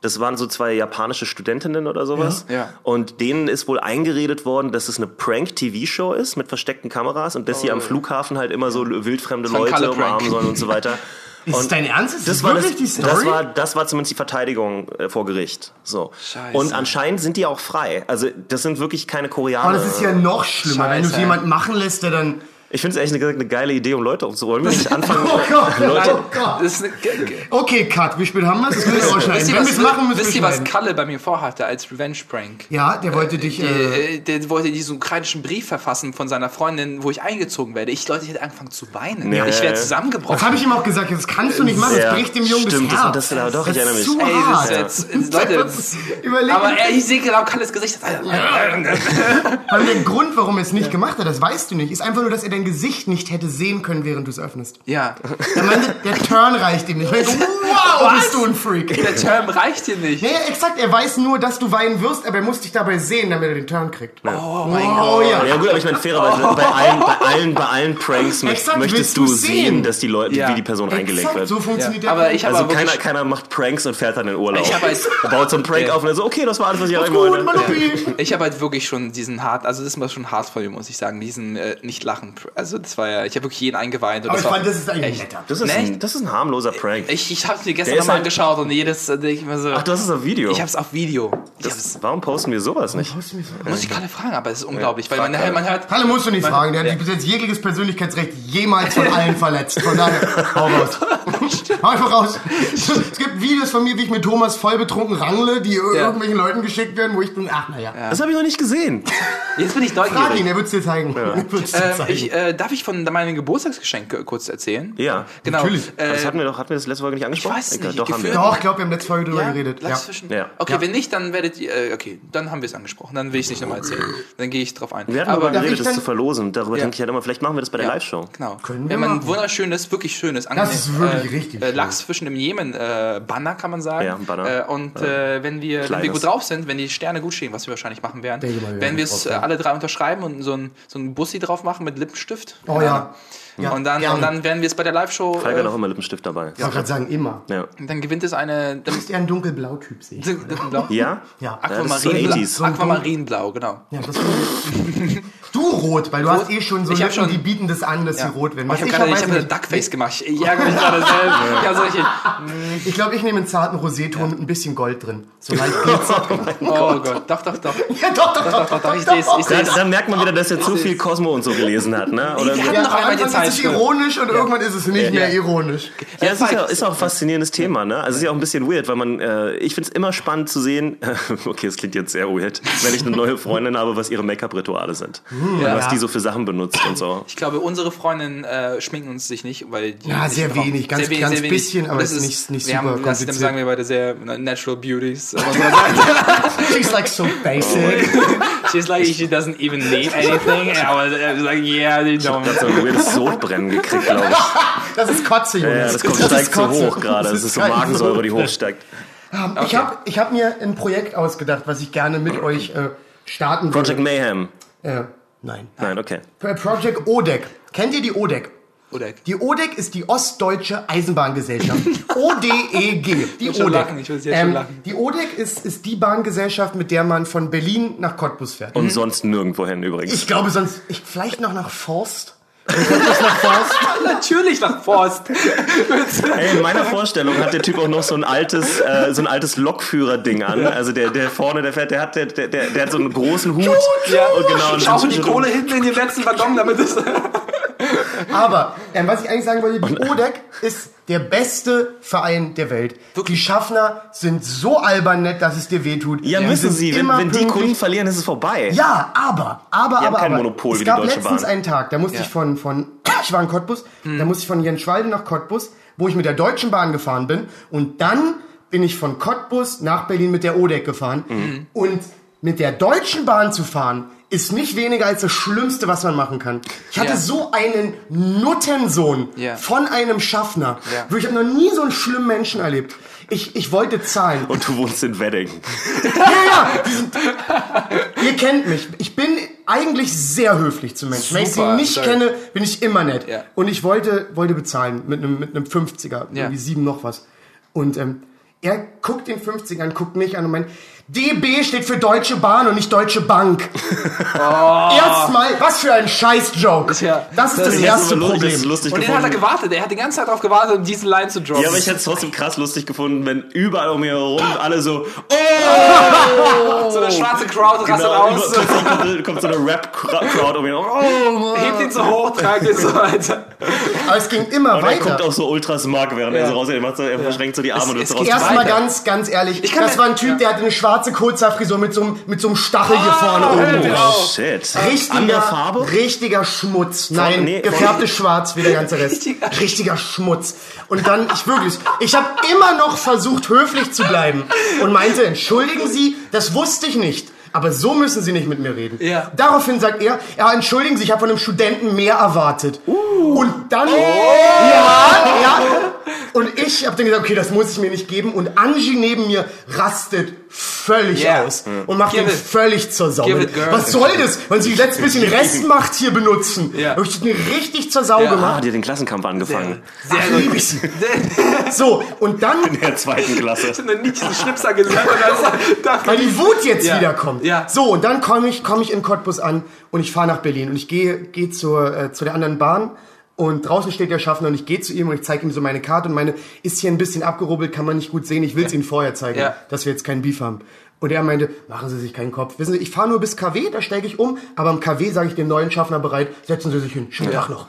das waren so zwei japanische Studentinnen oder sowas. Ja. Ja. Und denen ist wohl eingeredet worden, dass es eine Prank-TV-Show ist mit versteckten Kameras und dass sie am Flughafen halt immer so wildfremde Leute umarmen sollen und so weiter. Ist das Und dein Ernst? Ist das das war wirklich das, die das Story? war das war zumindest die Verteidigung äh, vor Gericht. So. Scheiße. Und anscheinend sind die auch frei. Also das sind wirklich keine Koreaner. Aber das ist ja noch schlimmer, wenn du es Scheiße. jemand machen lässt, der dann... ich finde es echt eine, eine geile Idee, um Leute aufzuräumen. Wenn ich anfange, Oh Gott, Leute, oh Gott. Das ist eine, Okay, Cut. Wie spät haben wir es? Das müssen wir Wisst rausschneiden. ihr, Wenn was, machen, müssen wisst ihr, was. Kalle bei mir vorhatte als Revenge-Prank? Ja, der wollte dich... Äh, Äh, der wollte diesen ukrainischen Brief verfassen von seiner Freundin, wo ich eingezogen werde. Ich, Leute, ich hätte angefangen zu weinen. Ja, ich ja, wäre ja. zusammengebrochen. das habe ich ihm auch gesagt. Das kannst du nicht machen. Ja, Das bricht dem Jungen stimmt, das das- Herz. das- ja, doch, ich erinnere mich. ist zu Ey, das hart. ist jetzt, Leute, Überleg aber ey, ich sehe genau Kalles Gesicht. Weil der Grund, warum er es nicht gemacht hat, das weißt du nicht, ist einfach nur, dass er dein Gesicht nicht hätte sehen können, während du es öffnest. Ja, Er meinte, der Turn reicht ihm nicht. Wow, bist du ein Freak. der Term reicht dir nicht. Nee, exakt, er weiß nur, dass du weinen wirst, aber er muss dich dabei sehen, damit er den Turn kriegt. Oh mein Oh Gott. ja. Ja gut, aber ich meine fairerweise, bei allen, bei allen, bei allen Pranks Exakt, möchtest du sehen, sehen. dass die Leute, Ja. wie die Person eingelegt Exakt, wird. so funktioniert Ja. der Aber ich also aber keiner, keiner macht Pranks und fährt dann in Urlaub. Ich Er baut so einen Prank Ja. auf und er so, okay, das war alles, was ich erreichen wollte. Ich habe halt wirklich schon diesen hart, also das ist mal schon hart von mir, muss ich sagen, diesen äh, nicht lachen Also das war ja, ich habe wirklich jeden eingeweint. Und Aber das ich fand, das ist eigentlich netter. Das ist, Nee. ein, das ist ein harmloser Prank. Ich, ich habe es mir gestern nochmal halt- angeschaut und jedes äh, denke ich mir so. Ach, du hast es auf Video. ich habe es auf Video. Ich hab's, das, warum posten wir sowas nicht? muss ich gerade fragen, aber es ist unglaublich, weil man, man hört. Halle musst du nicht fragen, der hat Ja. bis jetzt jegliches Persönlichkeitsrecht jemals von allen verletzt. Von daher, hau raus. hau einfach raus. Es gibt Videos von mir, wie ich mit Thomas voll betrunken rangle, die Ja. irgendwelchen Leuten geschickt werden, wo ich bin, ach naja. Das habe ich noch nicht gesehen. Jetzt bin ich Frag ihn, neugierig. er wird's dir zeigen. Er wird's dir Ähm, zeigen. ich, äh, darf ich von meinem Geburtstagsgeschenk äh, kurz erzählen? Ja. Genau. Natürlich. Äh, Das hatten wir doch, hatten wir das letzte Folge nicht angesprochen? weiß Egal, nicht, Doch, haben wir. gefühlt- Doch, ich glaube, wir haben letzte Folge drüber ja, geredet. Ja. Ja. Okay, Ja. wenn nicht, dann werdet ihr. Äh, okay, dann haben wir es angesprochen. Dann will ich es nicht nochmal erzählen. Dann gehe ich drauf ein. Wir hatten Aber geredet, das zu verlosen. Und darüber Ja. denke ich halt immer, vielleicht machen wir das bei der Ja. Live-Show. Genau. Können wir Wenn man ein machen. wunderschönes, wirklich schönes, Das ist wirklich richtig äh. Lachsfischen im Jemen äh, Banner, kann man sagen. Ja, ein Banner. Äh, und äh, wenn, wir, wenn wir gut drauf sind, wenn die Sterne gut stehen, was wir wahrscheinlich machen werden, mal, werden wir es äh, alle drei unterschreiben und so ein, so ein Bussi drauf machen mit Lippenstift. Oh ja. Ja. und, dann, gerne. und dann werden wir es bei der Live-Show. Falk hat Äh, auch immer Lippenstift dabei. Ich wollte gerade sagen, immer. Ja. dann gewinnt es eine. Dann, Du bist eher ein dunkelblau-Typ, sehe ich. Lippenblau. Ja? Ja. das ist so Aquamarinblau, 80s. Aquamarinblau, genau. Ja, das du rot, weil du hast eh schon so Ich hab Lippen, schon- die bieten das an, dass Ja. sie rot werden. Ich Was habe ich, ich hab eine nicht. Duckface gemacht. Ich ärgere mich gerade selbst. Ich Ich glaube, ich nehme einen zarten Roséton mit ein bisschen Gold drin. So leicht Glitzer. oh Gott, doch, doch, doch. ja, doch, doch, doch, Doch, doch, doch, ich sehe es. Ich Da, sehe es. da merkt man wieder, dass er zu viel Cosmo und so gelesen hat, ne? Oder Wir Ja, hatten noch am einmal die Anfang ist es Zeit. ironisch und irgendwann ist es nicht mehr ironisch. Ja, es ist, ja, ist auch ein faszinierendes Thema, ne? Also es ist ja auch ein bisschen weird, weil man, äh, ich finde es immer spannend zu sehen, okay, es klingt jetzt sehr weird, wenn ich eine neue Freundin habe, was ihre Make-up-Rituale sind. und Ja. was die so für Sachen benutzt und so. Ich glaube, unsere Freundinnen äh, schminken uns sich nicht, weil die Ja, nicht sehr wenig, ganz- ganz bisschen, aber Und das es ist nicht- nicht wir super haben, das, dann kompliziert. sagen wir beide sehr natural beauties. She's like so basic. She's like, she doesn't even need anything. Aber äh, like, yeah, they don't. Ich habe so Sodbrennen gekriegt, glaube ich. Das ist Kotze, Jungs. Ja, das, kommt, steigt so hoch gerade. Das ist so Magensäure, die hochsteigt. Ich habe ich hab mir ein Projekt ausgedacht, was ich gerne mit euch äh, starten Project würde. Mayhem. Äh, nein. Nein, okay. Project ODEC. Kennt ihr die ODEC? Oder Die ODEC ist die Ostdeutsche Eisenbahngesellschaft. O-D-E-G. Die ODEC. lachen, ich will jetzt schon lachen. Die ODEC ist, ist die Bahngesellschaft, mit der man von Berlin nach Cottbus fährt. Und sonst nirgendwo hin übrigens. Ich glaube sonst, ich, vielleicht noch nach Forst. Forst. natürlich nach Forst. Ey, in meiner Vorstellung hat der Typ auch noch so ein altes, äh, so ein altes Lokführer-Ding an. Also der, der vorne, der fährt, der hat, der, der, der hat so einen großen Hut. Ja, Und genau, und Schaufeln die Kohle hinten in den letzten Waggon, damit es. Aber ähm, was ich eigentlich sagen wollte, die ODEC ist der beste Verein der Welt. Die Schaffner sind so albern nett, dass es dir wehtut. Ja, Die müssen sie. Wenn, wenn die. Kunden verlieren, ist es vorbei. Ja, aber, aber, haben aber, kein aber. Monopol es wie die gab Deutsche letztens Bahn. einen Tag, da musste Ja. ich von, von, ich war in Cottbus, da musste ich von Jenschwalde nach Cottbus, wo ich mit der Deutschen Bahn gefahren bin und dann bin ich von Cottbus nach Berlin mit der ODEC gefahren und mit der Deutschen Bahn zu fahren, ist nicht weniger als das Schlimmste, was man machen kann. Ich hatte Ja. so einen Nuttensohn Ja. von einem Schaffner. Ja. Ich habe noch nie so einen schlimmen Menschen erlebt. Ich, ich wollte zahlen. Und du wohnst in Wedding. Ja, ja. Ihr kennt mich. Ich bin eigentlich sehr höflich zu Menschen. Wenn ich sie Super, nicht sorry. kenne, bin ich immer nett. Ja. Und ich wollte, wollte bezahlen mit einem, mit einem 50er, Ja. irgendwie sieben noch was. Und ähm, er guckt den 50er an, guckt mich an und meint, DB steht für Deutsche Bahn und nicht Deutsche Bank. Erstmal, was für ein Scheiß-Joke. Oh. Ja, das ist das das, ist erste lustig, Problem. das lustig Und den hat er gewartet. Er hat die ganze Zeit darauf gewartet, um diese Line zu droppen. Ja, aber ich hätte es trotzdem krass lustig gefunden, wenn überall um mich herum alle so, oh, so eine schwarze Crowd rastet genau, aus. kommt, kommt so eine Rap-Crowd um mich herum, oh, Hebt ihn so hoch, tragt ihn so weiter. Aber es ging immer Und er weiter. guckt auch so ultra smart, während er so raus, er, macht so, er verschränkt so die Arme Es- und geht raus. erst- Erstmal ganz, ganz ehrlich, kann das mir- war ein Typ, der hatte eine schwarze Kurzhaarfrisur mit so, einem- mit so einem Stachel hier vorne oben. Oh, shit. Richtiger, Andere Farbe? richtiger Schmutz. Nein, nee, gefärbtes Schwarz wie der ganze Rest. Richtiger- Richtiger Schmutz. Und dann, ich wirklich, ich habe immer noch versucht, höflich zu bleiben und meinte, entschuldigen Sie, das wusste ich nicht. Aber so müssen Sie nicht mit mir reden. Ja. Daraufhin sagt er, ja, entschuldigen Sie, ich habe von einem Studenten mehr erwartet. Uh. Und dann, Oh. ja, ja, Und ich habe dann gesagt, okay, das muss ich mir nicht geben. Und Angie neben mir rastet völlig Yeah. aus und macht Give ihn it. völlig zur Sau. Give it, girl. Was soll das? Wollen Sie letztes bisschen Restmacht hier benutzen? Ja. Habe ich den richtig zur Sau Ja. Ah, gemacht. die hat den Klassenkampf angefangen. Sehr Ach, gut. lieb ich. So, und dann, In der zweiten Klasse. Ich habe diesen Schnipser gesagt. weil die Wut jetzt Ja. wiederkommt. Ja. So, und dann komme ich, komm ich in Cottbus an und ich fahre nach Berlin. Und ich gehe geh zur, äh, zu der anderen Bahn. Und draußen steht der Schaffner und ich gehe zu ihm und ich zeige ihm so meine Karte und meine ist hier ein bisschen abgerubbelt, kann man nicht gut sehen. Ich will es Ihnen vorher zeigen, Ja. dass wir jetzt keinen Beef haben. Und er meinte, machen Sie sich keinen Kopf. Wissen Sie, ich fahre nur bis KW, da steige ich um, aber am KW sage ich dem neuen Schaffner bereit, setzen Sie sich hin. Schönen Tag noch.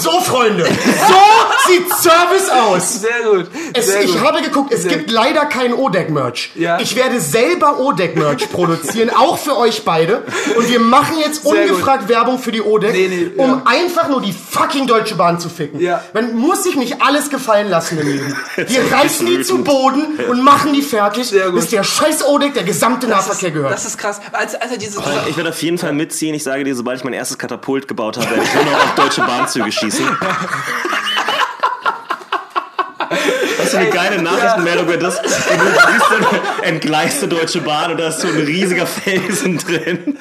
So, Freunde, so sieht Service aus. Sehr gut. Es, Sehr ich gut. habe geguckt, es Sehr gibt leider kein O-Deck-Merch. Ja. Ich werde selber O-Deck-Merch produzieren, auch für euch beide. Und wir machen jetzt Sehr ungefragt Werbung für die O-Deck, Nee, nee, ja. um einfach nur die fucking Deutsche Bahn zu ficken. Ja. Man muss sich nicht alles gefallen lassen im Leben. Wir reißen die zu. Boden und machen die fertig, gut. bis der scheiß O-Deck der gesamte das Nahverkehr ist, gehört. das ist krass. Als, als er diese, Ich werde auf jeden Fall mitziehen. Ich sage dir, sobald ich mein erstes Katapult gebaut habe, werde ich nur noch auf deutsche Bahnzüge schießen. Was für eine geile Nachrichtenmeldung wäre das? Du siehst dann entgleiste Deutsche Bahn und da ist so ein riesiger Felsen drin.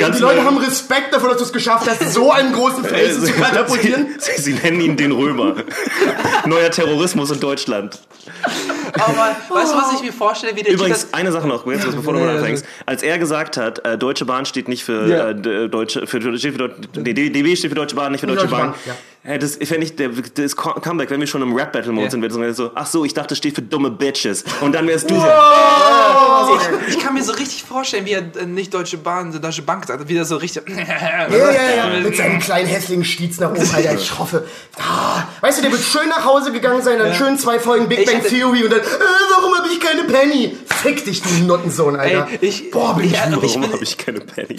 Ganz die Leute haben Respekt davor, dass du es geschafft hast, so einen großen Felsen zu katapultieren. Sie, sie nennen ihn den Römer. Neuer Terrorismus in Deutschland. Aber weißt du, was ich mir vorstelle, wie der Übrigens, Typ das, eine Sache noch, jetzt, bevor du mal ja, anfängst. Als er gesagt hat, äh, Deutsche Bahn steht nicht für Ja. äh, d- Deutsche, für, steht für Deutsche, nee, DB steht für Deutsche Bahn, nicht für Deutsche Deutsche Bahn. Bahn, ja. Äh, Das fände ich, der, das Co- Comeback, wenn wir schon im Rap-Battle-Mode Ja. sind, wäre das so, ach so, ich dachte, das steht für dumme Bitches. Und dann wärst du so, ich, ich kann mir so richtig vorstellen, wie er äh, nicht Deutsche Bahn, Deutsche Bank sagt, wie er so richtig. Ja, ja, ja, mit seinem kleinen hässlichen Stiez nach oben, Alter. Ich hoffe. Ah, weißt du, der wird schön nach Hause gegangen sein, dann schön zwei Folgen Big Ich Bang hatte- Theory und dann, äh, warum habe ich keine Penny? Fick dich, du Nottensohn, Alter. Ey, ich- Boah, bin ich Ja, ich warum habe ich keine Penny?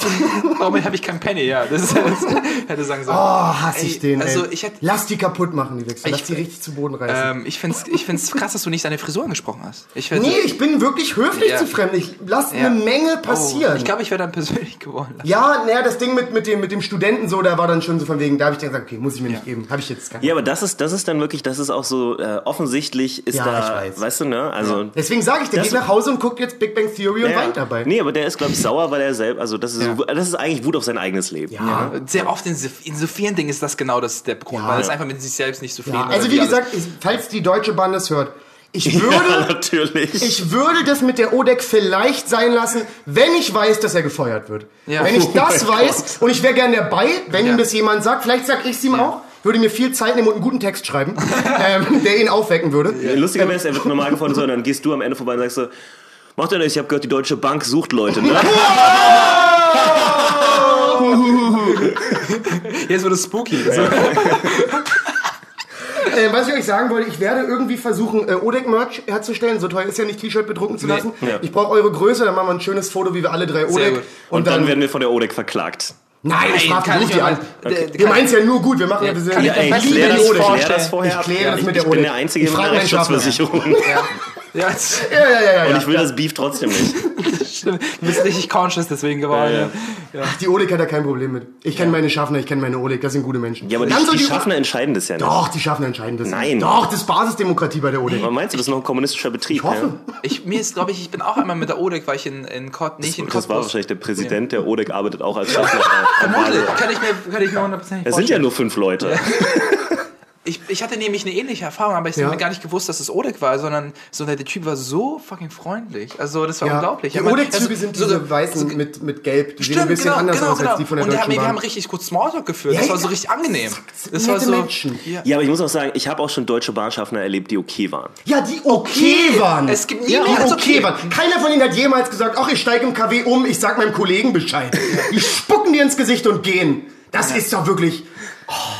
Warum habe ich kein Penny? Ja, das, ist, das hätte sagen sollen. Oh, hasse ich Ey, den, also ey. Ich hätte- Lass die kaputt machen, die Wichser. Lass Ich- die richtig zu Boden reißen. Ähm, ich finde es ich find's krass, dass du nicht seine Frisur angesprochen hast. Ich nee, ich bin wirklich höflich Ja. zu fremd. Ich lass Ja. eine Menge Oh, passieren. ich glaube, ich wäre dann persönlich geworden. ja, naja, das Ding mit, mit, dem, mit dem Studenten so, da war dann schon so von wegen, da habe ich dann gesagt, okay, muss ich mir nicht geben. Habe ich jetzt gar nicht. Ja, aber das ist, das ist dann wirklich, das ist auch so, äh, offensichtlich ist Ja, da, ich weiß. weißt du, ne? Also, Deswegen sage ich, der geht nach Hause und guckt jetzt Big Bang Theory und Ja, weint dabei. Nee, aber der ist, glaube ich, sauer, weil er selbst, also das ist, Ja. das ist eigentlich Wut auf sein eigenes Leben. Ja. Sehr oft in so, in so vielen Dingen ist das genau das der Grund, Ja. weil es einfach mit sich selbst nicht zufrieden Ja, ist. also wie gesagt, ich- falls die Deutsche Bahn das hört, ich würde, Ja, natürlich. ich würde das mit der ODEC vielleicht sein lassen, wenn ich weiß, dass er gefeuert wird. Ja. Wenn ich Oh das mein weiß und ich wäre gern dabei, wenn Ja. ihm das jemand sagt, vielleicht sag ich es ihm auch, würde mir viel Zeit nehmen und einen guten Text schreiben, ähm, der ihn aufwecken würde. Lustiger wäre es, er wird normal gefunden, so, und dann gehst du am Ende vorbei und sagst so, macht er nicht, ich habe gehört, die Deutsche Bank sucht Leute, ne? Jetzt wird es spooky. So. Äh, was ich euch sagen wollte, ich werde irgendwie versuchen, äh, ODEC-Merch herzustellen. So teuer ist ja nicht, T-Shirt bedrucken zu Nee. lassen. Ja. Ich brauche eure Größe, dann machen wir ein schönes Foto, wie wir alle drei ODEC. gut. Und, dann, werden wir von der ODEC verklagt. Nein, ich frage kann ich die an. Okay. Wir meinen es ja nur gut, wir machen ja, kann ja, ich mir ey, fast klär nicht das, klär das vorher Ich kläre das ich, mit der ich bin der Einzige Ich mit einer. Rechtsschutzversicherung. Ja, jetzt, Ja, ja, ja, ja. Und ja. ich will das Beef trotzdem nicht. stimmt. Du bist richtig conscious deswegen geworden. Ja, Die ODEC hat da kein Problem mit. Ich kenne meine Schaffner, ich kenne meine ODEC, das sind gute Menschen. Ja, aber Dann die, soll die Schaffner entscheiden das ja nicht. Doch, die Schaffner entscheiden das. Nein. Doch, das ist Basisdemokratie bei der ODEC. Aber meinst du, das ist noch ein kommunistischer Betrieb? Ich hoffe. Ich, mir ist, glaube ich, ich bin auch einmal mit der ODEC, weil ich in, in Kott, nicht in Ja? Das war wahrscheinlich der Präsident der ODEC, arbeitet auch als Schaffner. Vermutlich. Kann ich mir, kann ich mir hundertprozentig Es sind ja nur fünf Leute. Ich, ich hatte nämlich eine ähnliche Erfahrung, aber ich Ja. habe mir gar nicht gewusst, dass es ODEC war, sondern so, der Typ war so fucking freundlich. Also das war Ja. unglaublich. Die meine, ODEC-Züge also, sind so- diese weißen so- mit, mit Gelb. Die sehen Stimmt, ein bisschen genau, anders genau, aus genau. als die von der und Deutschen mir- wir haben Bahn. richtig gut Smalltalk geführt. Ja, das war ja. so richtig angenehm. Das war so, Menschen. Ja. Ja, aber ich muss auch sagen, ich habe auch schon deutsche Bahnschaffner erlebt, die okay waren. Ja, die okay waren. Es gibt ja, niemals die okay okay. waren. Keiner von ihnen hat jemals gesagt, ach, ich steige im KW um, ich sag meinem Kollegen Bescheid. Die spucken dir ins Gesicht und gehen. Das ist doch wirklich...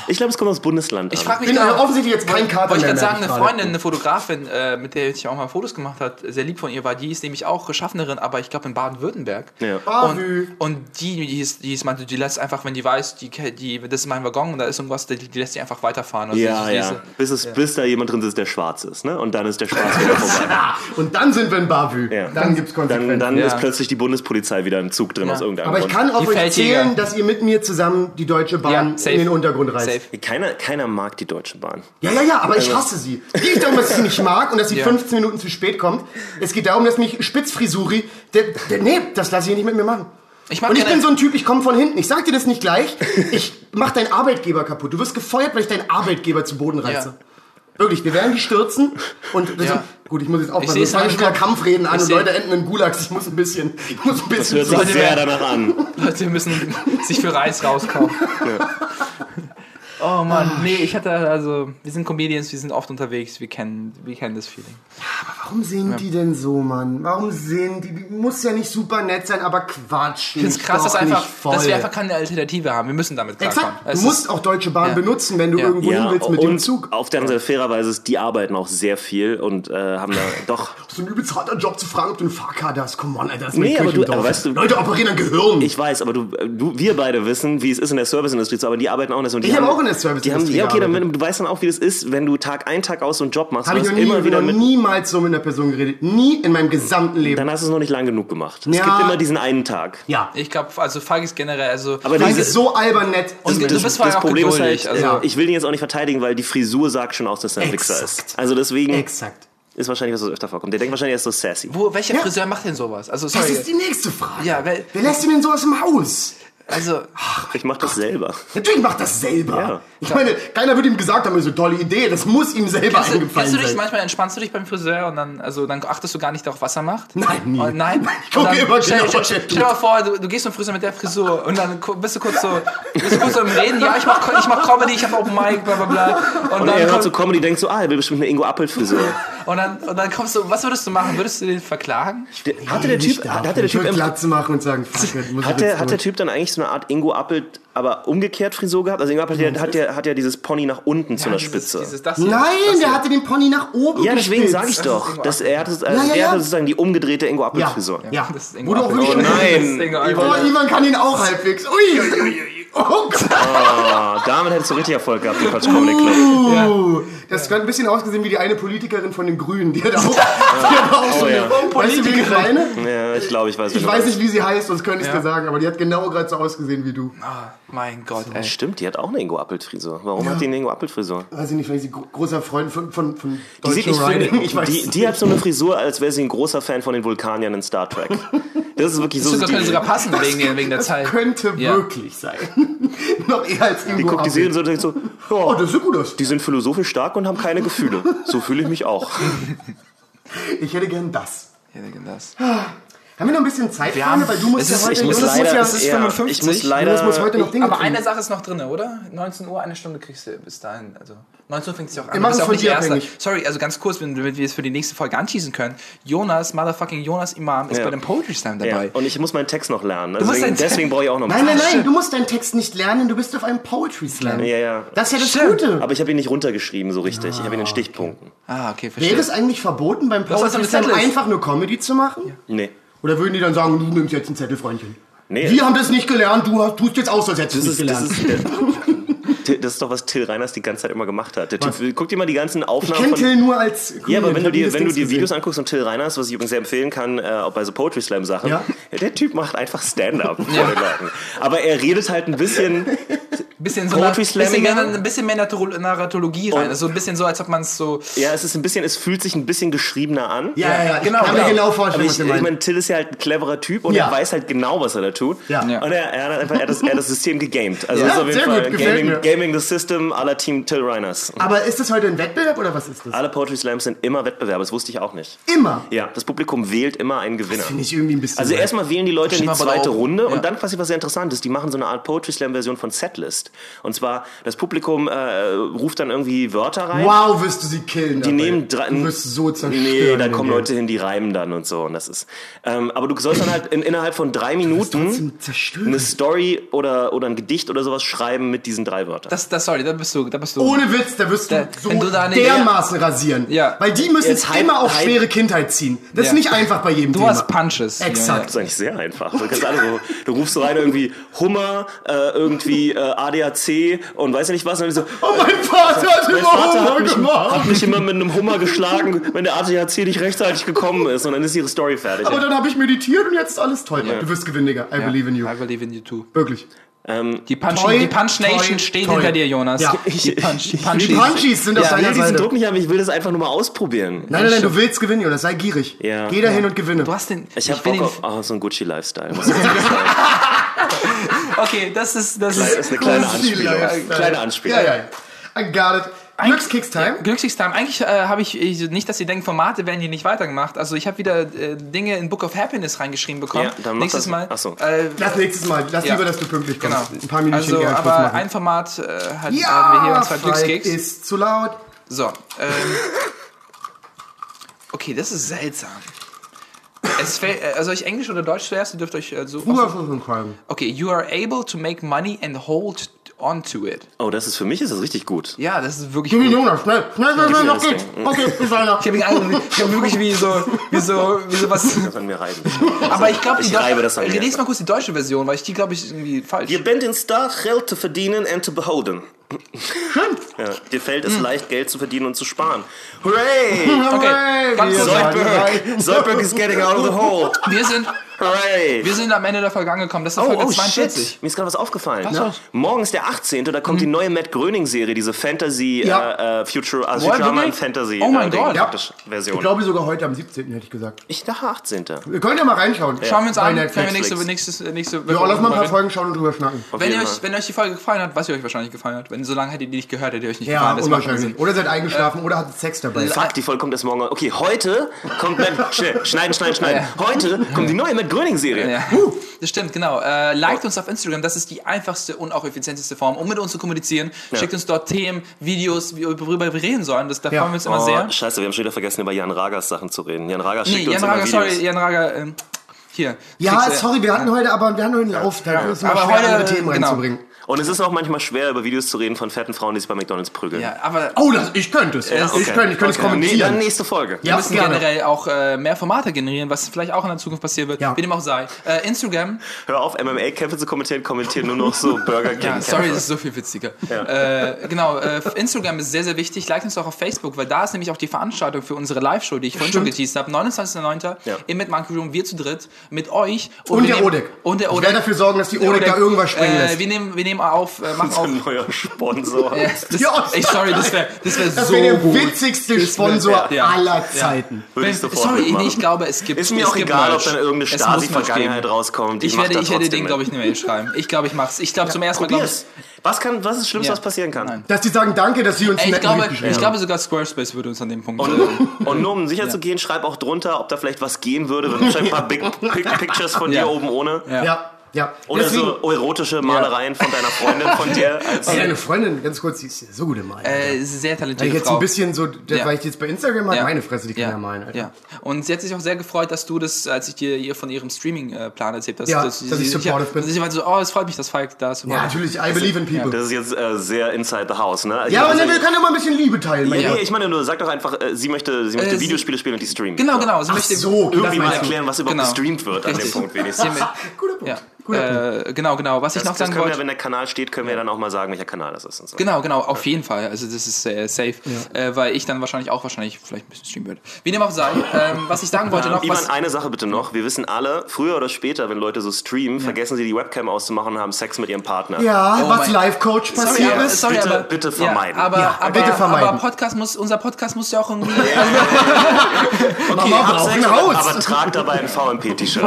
Ich glaube, es kommt aus Bundesland Ich frage mich bin da, offensichtlich jetzt kein Kater Wollte ich gerade sagen, eine Freundin, eine Fotografin, äh, mit der ich auch mal Fotos gemacht hat, sehr lieb von ihr war, die ist nämlich auch Schaffnerin, aber ich glaube in Baden-Württemberg. Ja. Bavü. Und, und die, die ist, die ist meinte, die lässt einfach, wenn die weiß, die, die, das ist mein Waggon und da ist irgendwas, die, die lässt sie einfach weiterfahren. Also Ja, die, ja. diese- Bis, es, bis da jemand drin ist, der schwarz ist, ne? Und dann ist der schwarz wieder vorbei. Und dann sind wir in Bavü. Ja. Dann gibt's Konsequenzen. Dann, dann Ja. ist plötzlich die Bundespolizei wieder im Zug drin Ja. aus irgendeinem Aber ich kann auf Die euch Feldjäger. zählen, dass ihr mit mir zusammen die Deutsche Bahn Ja, in den Untergrund reißt. safe. Keiner, keiner mag die Deutsche Bahn. Ja, ja, ja, aber Also- ich hasse sie. Es geht nicht darum, dass ich sie nicht mag und dass sie Ja. 15 Minuten zu spät kommt. Es geht darum, dass mich Spitzfrisuri, der, der, nee, das lasse ich nicht mit mir machen. Ich und ich bin so ein Typ, ich komme von hinten. Ich sag dir das nicht gleich. Ich mach deinen Arbeitgeber kaputt. Du wirst gefeuert, weil ich deinen Arbeitgeber zu Boden reiße. Ja. Wirklich, wir werden die stürzen und das Ja. sind, gut, ich muss jetzt aufpassen, fange ich an wieder meinem Kampfreden an Ich und Leute enden in Gulags. Ich muss ein bisschen, ich muss ein bisschen Hört sich sehr danach an. Leute müssen sich für Reis rauskaufen. Oh Mann, nee, ich hatte also, wir sind Comedians, wir sind oft unterwegs, wir kennen, wir kennen das Feeling. Warum sehen die denn so, Mann? Warum sehen die? die muss ja nicht super nett sein, aber Quatsch. Ich finde es krass, dass, einfach, dass wir einfach keine Alternative haben. Wir müssen damit klarkommen. Exakt. Es Du musst ist- auch Deutsche Bahn Ja. benutzen, wenn du Ja. irgendwo hin willst mit dem und Zug. auf der anderen Seite fairerweise ist, die arbeiten auch sehr viel und äh, haben da doch. Das ist ein übelst harter Job zu fragen, ob du eine Fahrkarte hast. Come on, Alter. Das ist Nee, aber du- aber weißt du- Leute operieren an Gehirn. Ich weiß, aber du, du, wir beide wissen, wie es ist in der Serviceindustrie zu arbeiten. Die arbeiten auch in der und die Ich habe auch in der Die haben, Serviceindustrie ja, okay, dann, wenn- du weißt dann auch, wie das ist, wenn du Tag ein, Tag aus so einen Job machst. Habe ich noch, nie, immer wieder noch mit. niemals so mit einer Person geredet. Nie in meinem gesamten Leben. Dann hast du es noch nicht lang genug gemacht. Es Ja. gibt immer diesen einen Tag. ja. Ich glaube, also Falk ist generell, also. Aber Das diese, ist so albern nett. Und Das- du bist das auch Problem ist geduldig. halt, also, äh, ich will ihn jetzt auch nicht verteidigen, weil die Frisur sagt schon aus, dass er ein Wichser Exakt. ist. Also deswegen Exakt. ist wahrscheinlich, was das öfter vorkommt. Der denkt wahrscheinlich, er ist so sassy. wo, welcher Ja. Friseur macht denn sowas? Also, Das sorry. ist die nächste Frage. Ja, weil- Wer lässt ihn denn so aus dem Haus? Also, Ich mach das selber. Natürlich macht das selber. Ja. Ich meine, keiner würde ihm gesagt haben, das ist eine tolle Idee. Das muss ihm selber kennst du, eingefallen kennst du dich sein. manchmal entspannst du dich beim Friseur und dann, also, dann achtest du gar nicht darauf, was er macht? Nein, nie. Und nein? Ich gucke immer stell, genau, stell, er stell dir mal vor, du, du gehst zum Friseur mit der Frisur und dann bist du kurz so, bist du kurz so im Reden, ja, ich mach, ich mach Comedy, ich hab Open Mic, bla bla bla. Und, Und dann, er hört kommt, so Comedy, denkt so, ah, er will bestimmt eine Ingo Appelt-Frisur. Und, dann, und dann kommst du, was würdest du machen? Würdest du den verklagen? Hatte der Typ, hatte der Typ Glatze machen und sagen, fuck it, muss Hat ich der, hat der. Typ dann eigentlich so eine Art Ingo Appelt, aber umgekehrt Frisur gehabt? Also Ingo Appelt der, hat, ja, hat ja dieses Pony nach unten zu einer Dieses- Spitze. Dieses, das hier, Nein, das der hatte den Pony nach oben ja, deswegen sage ich doch. dass er, hat, es- äh, Ja, ja, der ja. hatte sozusagen die umgedrehte Ingo Ja, Appelt-Frisur. ja. Das ist Ingo Appelt. wirklich... Oh nein. Appelt. Oh, Ivan kann ihn auch halbwegs. Ui, ui, ui, ui. Oh Gott. Damit hättest du richtig Erfolg gehabt, im Quatsch Comedy Club. Das hat ein bisschen ausgesehen wie die eine Politikerin von den Grünen. Die hat auch, die hat auch so Oh, eine... ja. Weißt du? Ja, ich glaube, ich weiß. Ich weiß nicht, wie sie heißt, sonst könnte ich es Ja. dir sagen, aber die hat genau gerade so ausgesehen wie du. Ah, mein Gott, ey. Stimmt, die hat auch eine Ingo Appelt-Frisur. Warum hat die eine Ingo Appelt-Frisur? Weiß ich nicht, ist sie gro- großer Freund von, von, von Die, sieht, ich finde, Ich weiß die, die hat so eine Frisur, als wäre sie ein großer Fan von den Vulkaniern in Star Trek. Das ist wirklich so. Das könnte sogar passen wegen, der- wegen der Zeit. könnte Ja. wirklich sein. Noch eher als Ingo Die guckt die. Serien so und denkt so, Oh, ja, das sieht gut aus. die sind philosophisch stark und haben keine Gefühle. So fühle ich mich auch. Ich hätte gern das. Ja, das. Haben wir noch ein bisschen Zeit, Wir haben- Weil du musst es ja ist- heute... Ich muss Jonas leider, muss ja, es ist ja, 55. ich muss Jonas leider, muss heute noch Dinge Aber tun. eine Sache ist noch drin, oder? 19 Uhr, eine Stunde kriegst du bis dahin. Also 19 Uhr fängt es ja auch an. Wir Du machen es auch von nicht dir abhängig. Sorry, also ganz kurz, wenn- damit wir es für die nächste Folge anschießen können. Jonas, motherfucking Jonas Imam, ist Ja. bei dem Poetry Slam ja, dabei. und ich muss meinen Text noch lernen. musst Deswegen, deswegen brauche ich auch noch Nein, nein, nein, du musst deinen Text nicht lernen, du bist auf einem Poetry Slam. Ja, ja. Das ist ja das Stimmt. Gute. Aber ich habe ihn nicht runtergeschrieben so richtig. Ich habe ihn in Stichpunkten. Ah, okay, verstehe. Wäre es eigentlich verboten, beim also Poetry Slam einfach nur Comedy zu machen? Nee. Oder würden die dann sagen, du nimmst jetzt einen Zettel, Freundchen? Nee. Wir haben das nicht gelernt, du hast- tust jetzt aus, als hättest du Das ist, das, gelernt. Till- das ist doch, was Till Reiners die ganze Zeit immer gemacht hat. Der typ, guck dir mal die ganzen ich Aufnahmen kenne von... Till nur als Ja, aber wenn Ich du dir, wenn du dir Videos anguckst von Till Reiners, was ich übrigens sehr empfehlen kann, äh, auch bei so Poetry Slam Sachen, Ja. der Typ macht einfach Stand-up vor den Leuten. Aber er redet halt ein bisschen, bisschen so Poetry bisschen mehr, ein bisschen mehr Narratolo- Narratologie rein. Also ein bisschen so, als ob man es so. ja, es ist ein bisschen, es fühlt sich ein bisschen geschriebener an. Ja, ja, ja, ich Genau, kann mir genau. genau vorstellen, ich, was ich meine, Till ist ja halt ein cleverer Typ und Ja. er weiß halt genau, was er da tut. Ja. Ja. Und er, er hat einfach er hat das, er hat das System gegamed. Also Ja, das ist auf jeden sehr Fall gut, gefällt Gaming, mir. Gaming the System la Team Till Reiners. Aber ist das heute ein Wettbewerb oder was ist das? Alle Poetry Slams sind immer Wettbewerbe, das wusste ich auch nicht. Immer. Ja, das Publikum wählt immer einen Gewinner. Finde ich irgendwie ein bisschen. Also erstmal wählen die Leute in die zweite. Runde Ja. und dann quasi was sehr interessant ist, die machen so eine Art Poetry Slam Version von Setlist. Und zwar das Publikum äh, ruft dann irgendwie Wörter rein. Wow, wirst du sie killen. Die nehmen drei. Du wirst so zerstören. Nee, da kommen Leute hin, die reimen dann und so. Und das ist. Ähm, aber du sollst dann halt in, innerhalb von drei Minuten eine Story oder, oder ein Gedicht oder sowas schreiben mit diesen drei Wörtern. Das, das, sorry, da bist du. Da bist du Ohne Witz, da wirst du Da- so du da eine- dermaßen rasieren. Ja. Weil die müssen Jetzt hype- immer auf schwere Kindheit ziehen. Das ist Ja. nicht einfach bei jedem Du Thema. hast Punches. Exakt. Das ist eigentlich sehr einfach. Du, kannst alle so, du rufst so rein irgendwie Hummer, äh, irgendwie äh, ADAC und weiß ja nicht was. Und dann so, Oh, mein Vater hat mein immer Vater Hummer hat mich, gemacht. hat mich immer mit einem Hummer geschlagen, wenn der ADAC nicht rechtzeitig gekommen ist. Und dann ist ihre Story fertig. Aber dann habe ich meditiert und jetzt ist alles toll. Du wirst gewinnen, Digga. I Ja. believe in you. I believe in you too. Wirklich. Die Punch, Toi, die Punch Nation toi, steht toi. hinter dir, Jonas. Ja. Die Punch, die Die Punchies. Punchies sind auf Ich will deiner diesen Seite. Druck nicht haben, ich will das einfach nur mal ausprobieren. Nein, nein, nein, du willst gewinnen, Jonas. Sei gierig. Ja. Geh da hin und gewinne. Du hast den. Ich hab will Bock auf oh, so einen Gucci-Lifestyle. Okay, das ist. Das Das ist ist eine kleine Anspielung. Lifestyle. Kleine Anspielung. Ja, ja. I got it. Glückskicks-Time. Glückskicks-Time. Eigentlich äh, habe ich, ich nicht, dass ihr denkt, Formate werden hier nicht weitergemacht. Also ich habe wieder äh, Dinge in Book of Happiness reingeschrieben bekommen. Ja, dann Nächstes das- Mal. Ach so. Äh, Lass nächstes Mal. Lass Ja. lieber, dass du pünktlich kommst. genau. Ein paar Minuten also, Schluss aber machen. ein Format äh, hat, haben wir ja, hier und zwar Falk Glückskicks. ist zu laut. So. Ähm, okay, das ist seltsam. Es fällt, äh, also euch Englisch oder Deutsch zuerst, ihr dürft euch äh, so. Ruhe auf unseren Kolben. Okay, you are able to make money and hold on to it. Oh, das ist für mich ist das richtig gut. Ja, das ist wirklich Gib mir. Jonas, schnell. Schnell, schnell, schnell, noch geht's. Ding. Okay, bis einer. Ich habe mich ich hab wirklich wie so, wie so, wie so was. Das an mir reiben. Aber ich glaube, die Ich reibe das an mir. Lies mal kurz die deutsche Version, weil ich die glaube ich irgendwie falsch. Ihr bent in Staat, Geld zu verdienen und zu behouden. Ja, dir fällt es leicht, Geld zu verdienen und zu sparen. Hooray! Okay, ganz kurz. Zoidberg! Zoidberg is getting out of the hole! Wir sind, Hooray! wir sind am Ende der Folge angekommen. Das ist Oh, Folge oh 42. shit, mir ist gerade was aufgefallen. Was war's? Morgen ist der 18. Da kommt die neue Matt Gröning-Serie, diese Fantasy, Ja. äh, äh, Future, also Futurama wirklich? Fantasy Oh mein äh, Gott. Ich Version. glaube sogar heute am 17. hätte ich gesagt. Ich dachte 18. Wir können ja mal reinschauen. Schauen wir uns Bei an. Netflix. Können wir nächste, nächste, nächste Ja, lass mal ein paar. Folgen schauen und drüber schnacken. wenn, ihr euch, wenn euch die Folge gefallen hat, was ihr euch wahrscheinlich gefallen hat, wenn so lange hättet ihr die nicht gehört, hättet ihr euch nicht Ja, gefallen. Unwahrscheinlich. Oder seid eingeschlafen oder hattet Sex dabei. Fuck, die Folge kommt erst morgen. Okay, heute kommt Matt, schneiden, schneiden, schneiden. Heute kommt die neue Matt Gröning-Serie. Ja. Das stimmt, genau. Äh, liked uns auf Instagram, das ist die einfachste und auch effizienteste Form, um mit uns zu kommunizieren. Schickt uns dort Themen, Videos, worüber wir reden sollen. Das, da Ja. freuen wir uns immer Oh, sehr. scheiße, wir haben schon wieder vergessen, über Jan Ragas Sachen zu reden. Jan Ragas schickt Nee, uns Jan immer Rager, Videos. sorry, Jan Rager, ähm, hier. Ja, Kriegst, sorry, wir hatten heute aber wir hatten heute einen Lauf. Da ist es immer Aber schwer, heute, andere Themen genau. reinzubringen. Und es ist auch manchmal schwer, über Videos zu reden von fetten Frauen, die sich bei McDonalds prügeln. Ja, aber Oh, das, ich könnte es. Ja, Ich okay. könnte ich könnte es Nee, dann kommentieren. nächste Folge. Ja, wir müssen gerne. generell auch äh, mehr Formate generieren, was vielleicht auch in der Zukunft passieren wird, Ja. wie dem auch sei. Äh, Instagram, Hör auf, MMA-Kämpfe zu kommentieren, kommentieren nur noch so Burger King. ja, sorry, das ist so viel witziger. Äh, genau, äh, Instagram ist sehr, sehr wichtig. Like uns auch auf Facebook, weil da ist nämlich auch die Veranstaltung für unsere Live-Show, die ich vorhin schon geteased habe. 29.09. Ja. im Monkey Room, wir zu dritt, mit euch. Und wir der Odek. Und der Ich Odek. werde dafür sorgen, dass die Odek da irgendwas springen äh, lässt. Wir nehmen, wir nehmen auf, äh, machen auf. ein neuer Sponsor. Ja, das, Ja. ey, sorry, das wäre das wär Das so wäre der gut. witzigste wär- Sponsor ja. aller Zeiten. Würde ich Wenn- sofort sorry, nee, ich glaube, es gibt Ist mir es auch egal, Merch. ob dann irgendeine Stasi-Vergangenheit rauskommt. Ich werde, ich werde den, glaube ich, eine Mail schreiben. Ich glaube, ich mach's. Ich glaube, zum ersten Mal. Probier's. Was, kann, was ist das Schlimmste, Ja. was passieren kann? Nein. Dass die sagen, danke, dass sie uns Ey, ich, glaube, ich glaube, sogar Squarespace würde uns an dem Punkt. Und, und nur um sicher zu gehen, schreib auch drunter, ob da vielleicht was gehen würde. Wahrscheinlich ein paar Big Pic- Pictures von dir oben ohne. Ja, ja. Oder Deswegen, so erotische Malereien von deiner Freundin von dir. Als Ey, deine Freundin, ganz kurz, die ist ja so gut im Malen. äh, ist sehr Weil ich jetzt Frau. ein bisschen so, das, Ja. weil ich jetzt bei Instagram habe, Ja. meine Fresse, die kann ja. ja malen. Alter. Ja. Und sie hat sich auch sehr gefreut, dass du das, als ich dir ihr von ihrem Streaming-Plan erzählt hast, Ja, dass, dass ich sie- supportive ja, bin. Sie meinte so, oh, es freut mich, dass Falk da ist. Ja, natürlich, I believe in people. das ist jetzt äh, sehr inside the house, ne? Ich Ja, aber ne, wir können ja mal ein bisschen Liebe teilen. mein Nee, ich meine nur, sag doch einfach, äh, sie möchte, sie möchte Äh, Videospiele spielen und die streamen. Genau, genau. Sie möchte so, Irgendwie mal erklären, was überhaupt Genau. gestreamt wird an dem. Punkt wenigstens. Guter Punkt. Ja. Äh, genau, genau. Was ich Das, noch das sagen können wir, wollte. wenn der Kanal steht, können wir dann auch mal sagen, welcher Kanal das ist. Und so. Genau, genau, auf jeden Fall. Also das ist äh, safe, äh, weil ich dann wahrscheinlich auch wahrscheinlich vielleicht ein bisschen streamen würde. Wie dem auch sei, ähm, was ich sagen wollte noch, Ivan, was, eine Sache bitte noch. Wir wissen alle, früher oder später, wenn Leute so streamen, vergessen sie die Webcam auszumachen und haben Sex mit ihrem Partner. Ja, Oh was Live-Coach Sorry, passiert aber, ist. sorry, Bitte- aber, bitte vermeiden. Ja, aber, Ja, aber, bitte vermeiden. aber Podcast muss, unser Podcast muss ja auch irgendwie. Sex, ein aber, aber tragt dabei ein VMP-T-Shirt.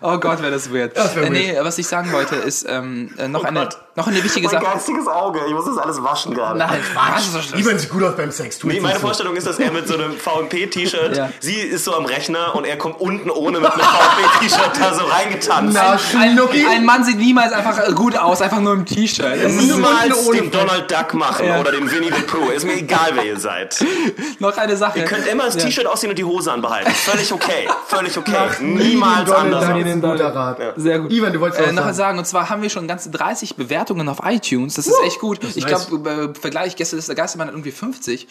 Oh Gott, wäre das weird. Das wär äh, nee, was ich sagen wollte, ist ähm, äh, noch, eine, Gott. Noch eine wichtige Mein Sache. geistiges Auge. Ich muss das alles waschen gerade. Nein, Quatsch. Ivan sieht gut aus beim Sex. Tu Nee, meine nicht so. Vorstellung ist, dass er mit so einem VMP-T-Shirt, Ja. sie ist so am Rechner und er kommt unten ohne mit einem VMP-T-Shirt da so reingetanzt. Na, Ein, ein Mann sieht niemals einfach gut aus, einfach nur im T-Shirt. Niemals den Donald Duck machen Ja. oder den Winnie the Pooh. Ist mir egal, wer ihr seid. noch eine Sache. Ihr könnt immer das Ja. T-Shirt ausziehen und die Hose anbehalten. Völlig okay. Völlig okay. Mach nie Niemals anders. Sehr gut. Ivan, du wolltest äh, noch sagen. sagen. Und zwar haben wir schon ganze 30 Bewertungen auf iTunes. Das ist echt gut. Ich glaube, äh, Vergleich, gestern ist der Geistermann hat irgendwie 50.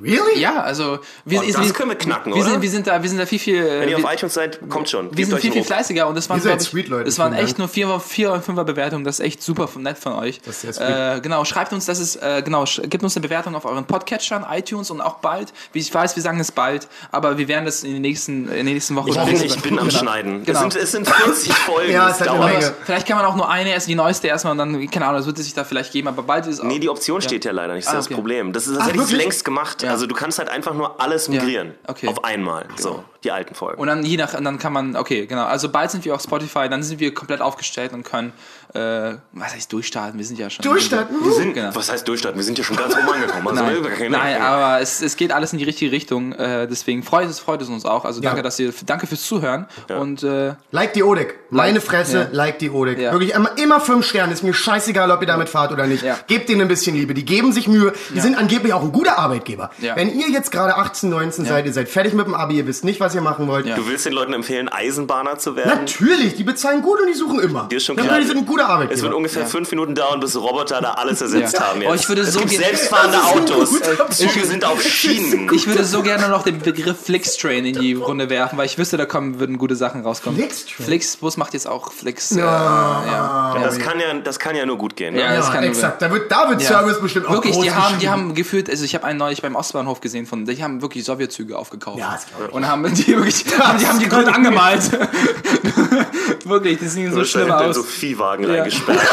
Really? Ja, also wir, Oh, das können wir knacken, wir oder? Sind, wir sind da, wir sind da viel viel. Wenn ihr auf iTunes seid, kommt schon. wir Gebt sind viel, viel fleißiger und das waren, ich, sweet, Leute. das waren echt nur vier, vier und fünfer Bewertungen. Das ist echt super nett von euch. Das ist sehr sweet. äh, genau, schreibt uns, das ist, äh, genau, gebt uns eine Bewertung auf euren Podcatchern, iTunes und auch bald. Wie ich weiß, wir sagen es bald, aber wir werden das in den nächsten, in den nächsten Wochen Ich bin, ich bin am. Schneiden. Genau. Es, sind, es sind 40 Folgen. Ja, es hat eine dauert. Menge. Vielleicht kann man auch nur eine erst, die neueste erstmal und dann, keine Ahnung, das wird es sich da vielleicht geben, aber bald ist auch. Nee, die Option steht ja leider nicht. Das ist Ah, das okay. Problem. Das, ist, das Ach, hätte ich längst gemacht. Ja. Also du kannst halt einfach nur alles migrieren. okay. Auf einmal. So, die alten Folgen. Und dann je nach, und dann kann man, okay, genau. Also bald sind wir auf Spotify, dann sind wir komplett aufgestellt und können, äh, was heißt durchstarten? Wir sind ja schon. Durchstarten? wir sind, genau. Was heißt durchstarten? Wir sind ja schon ganz oben angekommen. Also, Nein, nein aber es, es geht alles in die richtige Richtung. Äh, deswegen freut es, freut es uns auch. Also danke, Ja. dass ihr, danke fürs Zuhören. Und äh, Like die Odek. Meine Fresse, ja. like die Odek. Ja. Wirklich immer, immer fünf Sterne. Ist mir scheißegal, ob ihr damit fahrt oder nicht. Ja. Gebt denen ein bisschen Liebe. Die geben sich Mühe. Die sind angeblich auch ein guter Arbeitgeber. Ja. Wenn ihr jetzt gerade 18, 19 seid, ihr seid fertig mit dem Abi, ihr wisst nicht, was ihr machen wollt. Ja. Du willst den Leuten empfehlen, Eisenbahner zu werden? Natürlich, die bezahlen gut und die suchen immer. Dir ist schon Ja, klar. die sind ein guter Es Arbeitgeber. wird ungefähr fünf Minuten dauern, bis Roboter da alles ersetzt Ja. haben. Jetzt. Oh, ich würde es so gibt gerne- selbstfahrende Autos. Züge sind auf Schienen. ich würde so gerne noch den Begriff Flixtrain in die Runde werfen, weil ich wüsste, da kommen, würden gute Sachen rauskommen. Flixtrain? Flixbus macht jetzt auch Flix. Äh, ja. Das kann ja, das kann ja nur gut gehen. Ne? Ja, das ja, kann nur exakt. Da wird, da wird Ja. Service bestimmt auch Wirklich, groß die haben, die haben gefühlt, also ich habe einen neulich beim Ostbahnhof gesehen, von, die haben wirklich Sowjetzüge aufgekauft. Ja, das ich. Und haben die wirklich, haben, die haben die gut angemalt. wirklich, die sehen so schlimm aus. so Viehwagen reingesperrt.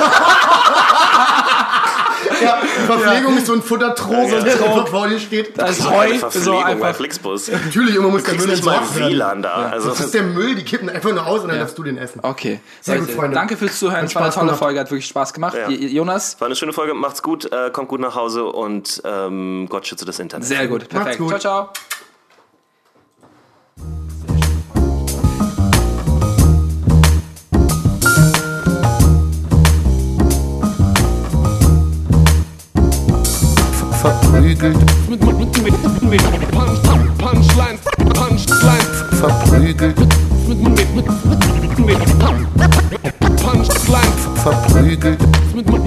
Ja, Verpflegung ist so ein Futtertrog, Ja. der vor dir steht. Da ist Heu, so Verpflegung bei einfach. Flixbus. Natürlich, immer muss der Müll nicht mal. WLAN da. Also, Das ist der Müll, die kippen einfach nur aus und dann darfst du den essen. Okay. Sehr gut, Freunde. Danke fürs Zuhören. Es war eine Spaß tolle gemacht. Folge, hat wirklich Spaß gemacht. Ja. Jonas, war eine schöne Folge. Macht's gut, äh, kommt gut nach Hause und ähm, Gott schütze das Internet. sehr gut. Perfekt. gut. Ciao, ciao. Verprügelt, Mit, mit, mit, mit, mit Punch, Punchlines, Punchlines, verprügelt, mit, mit, mit, mit, mit Punchlines, verprügelt. mit, mit,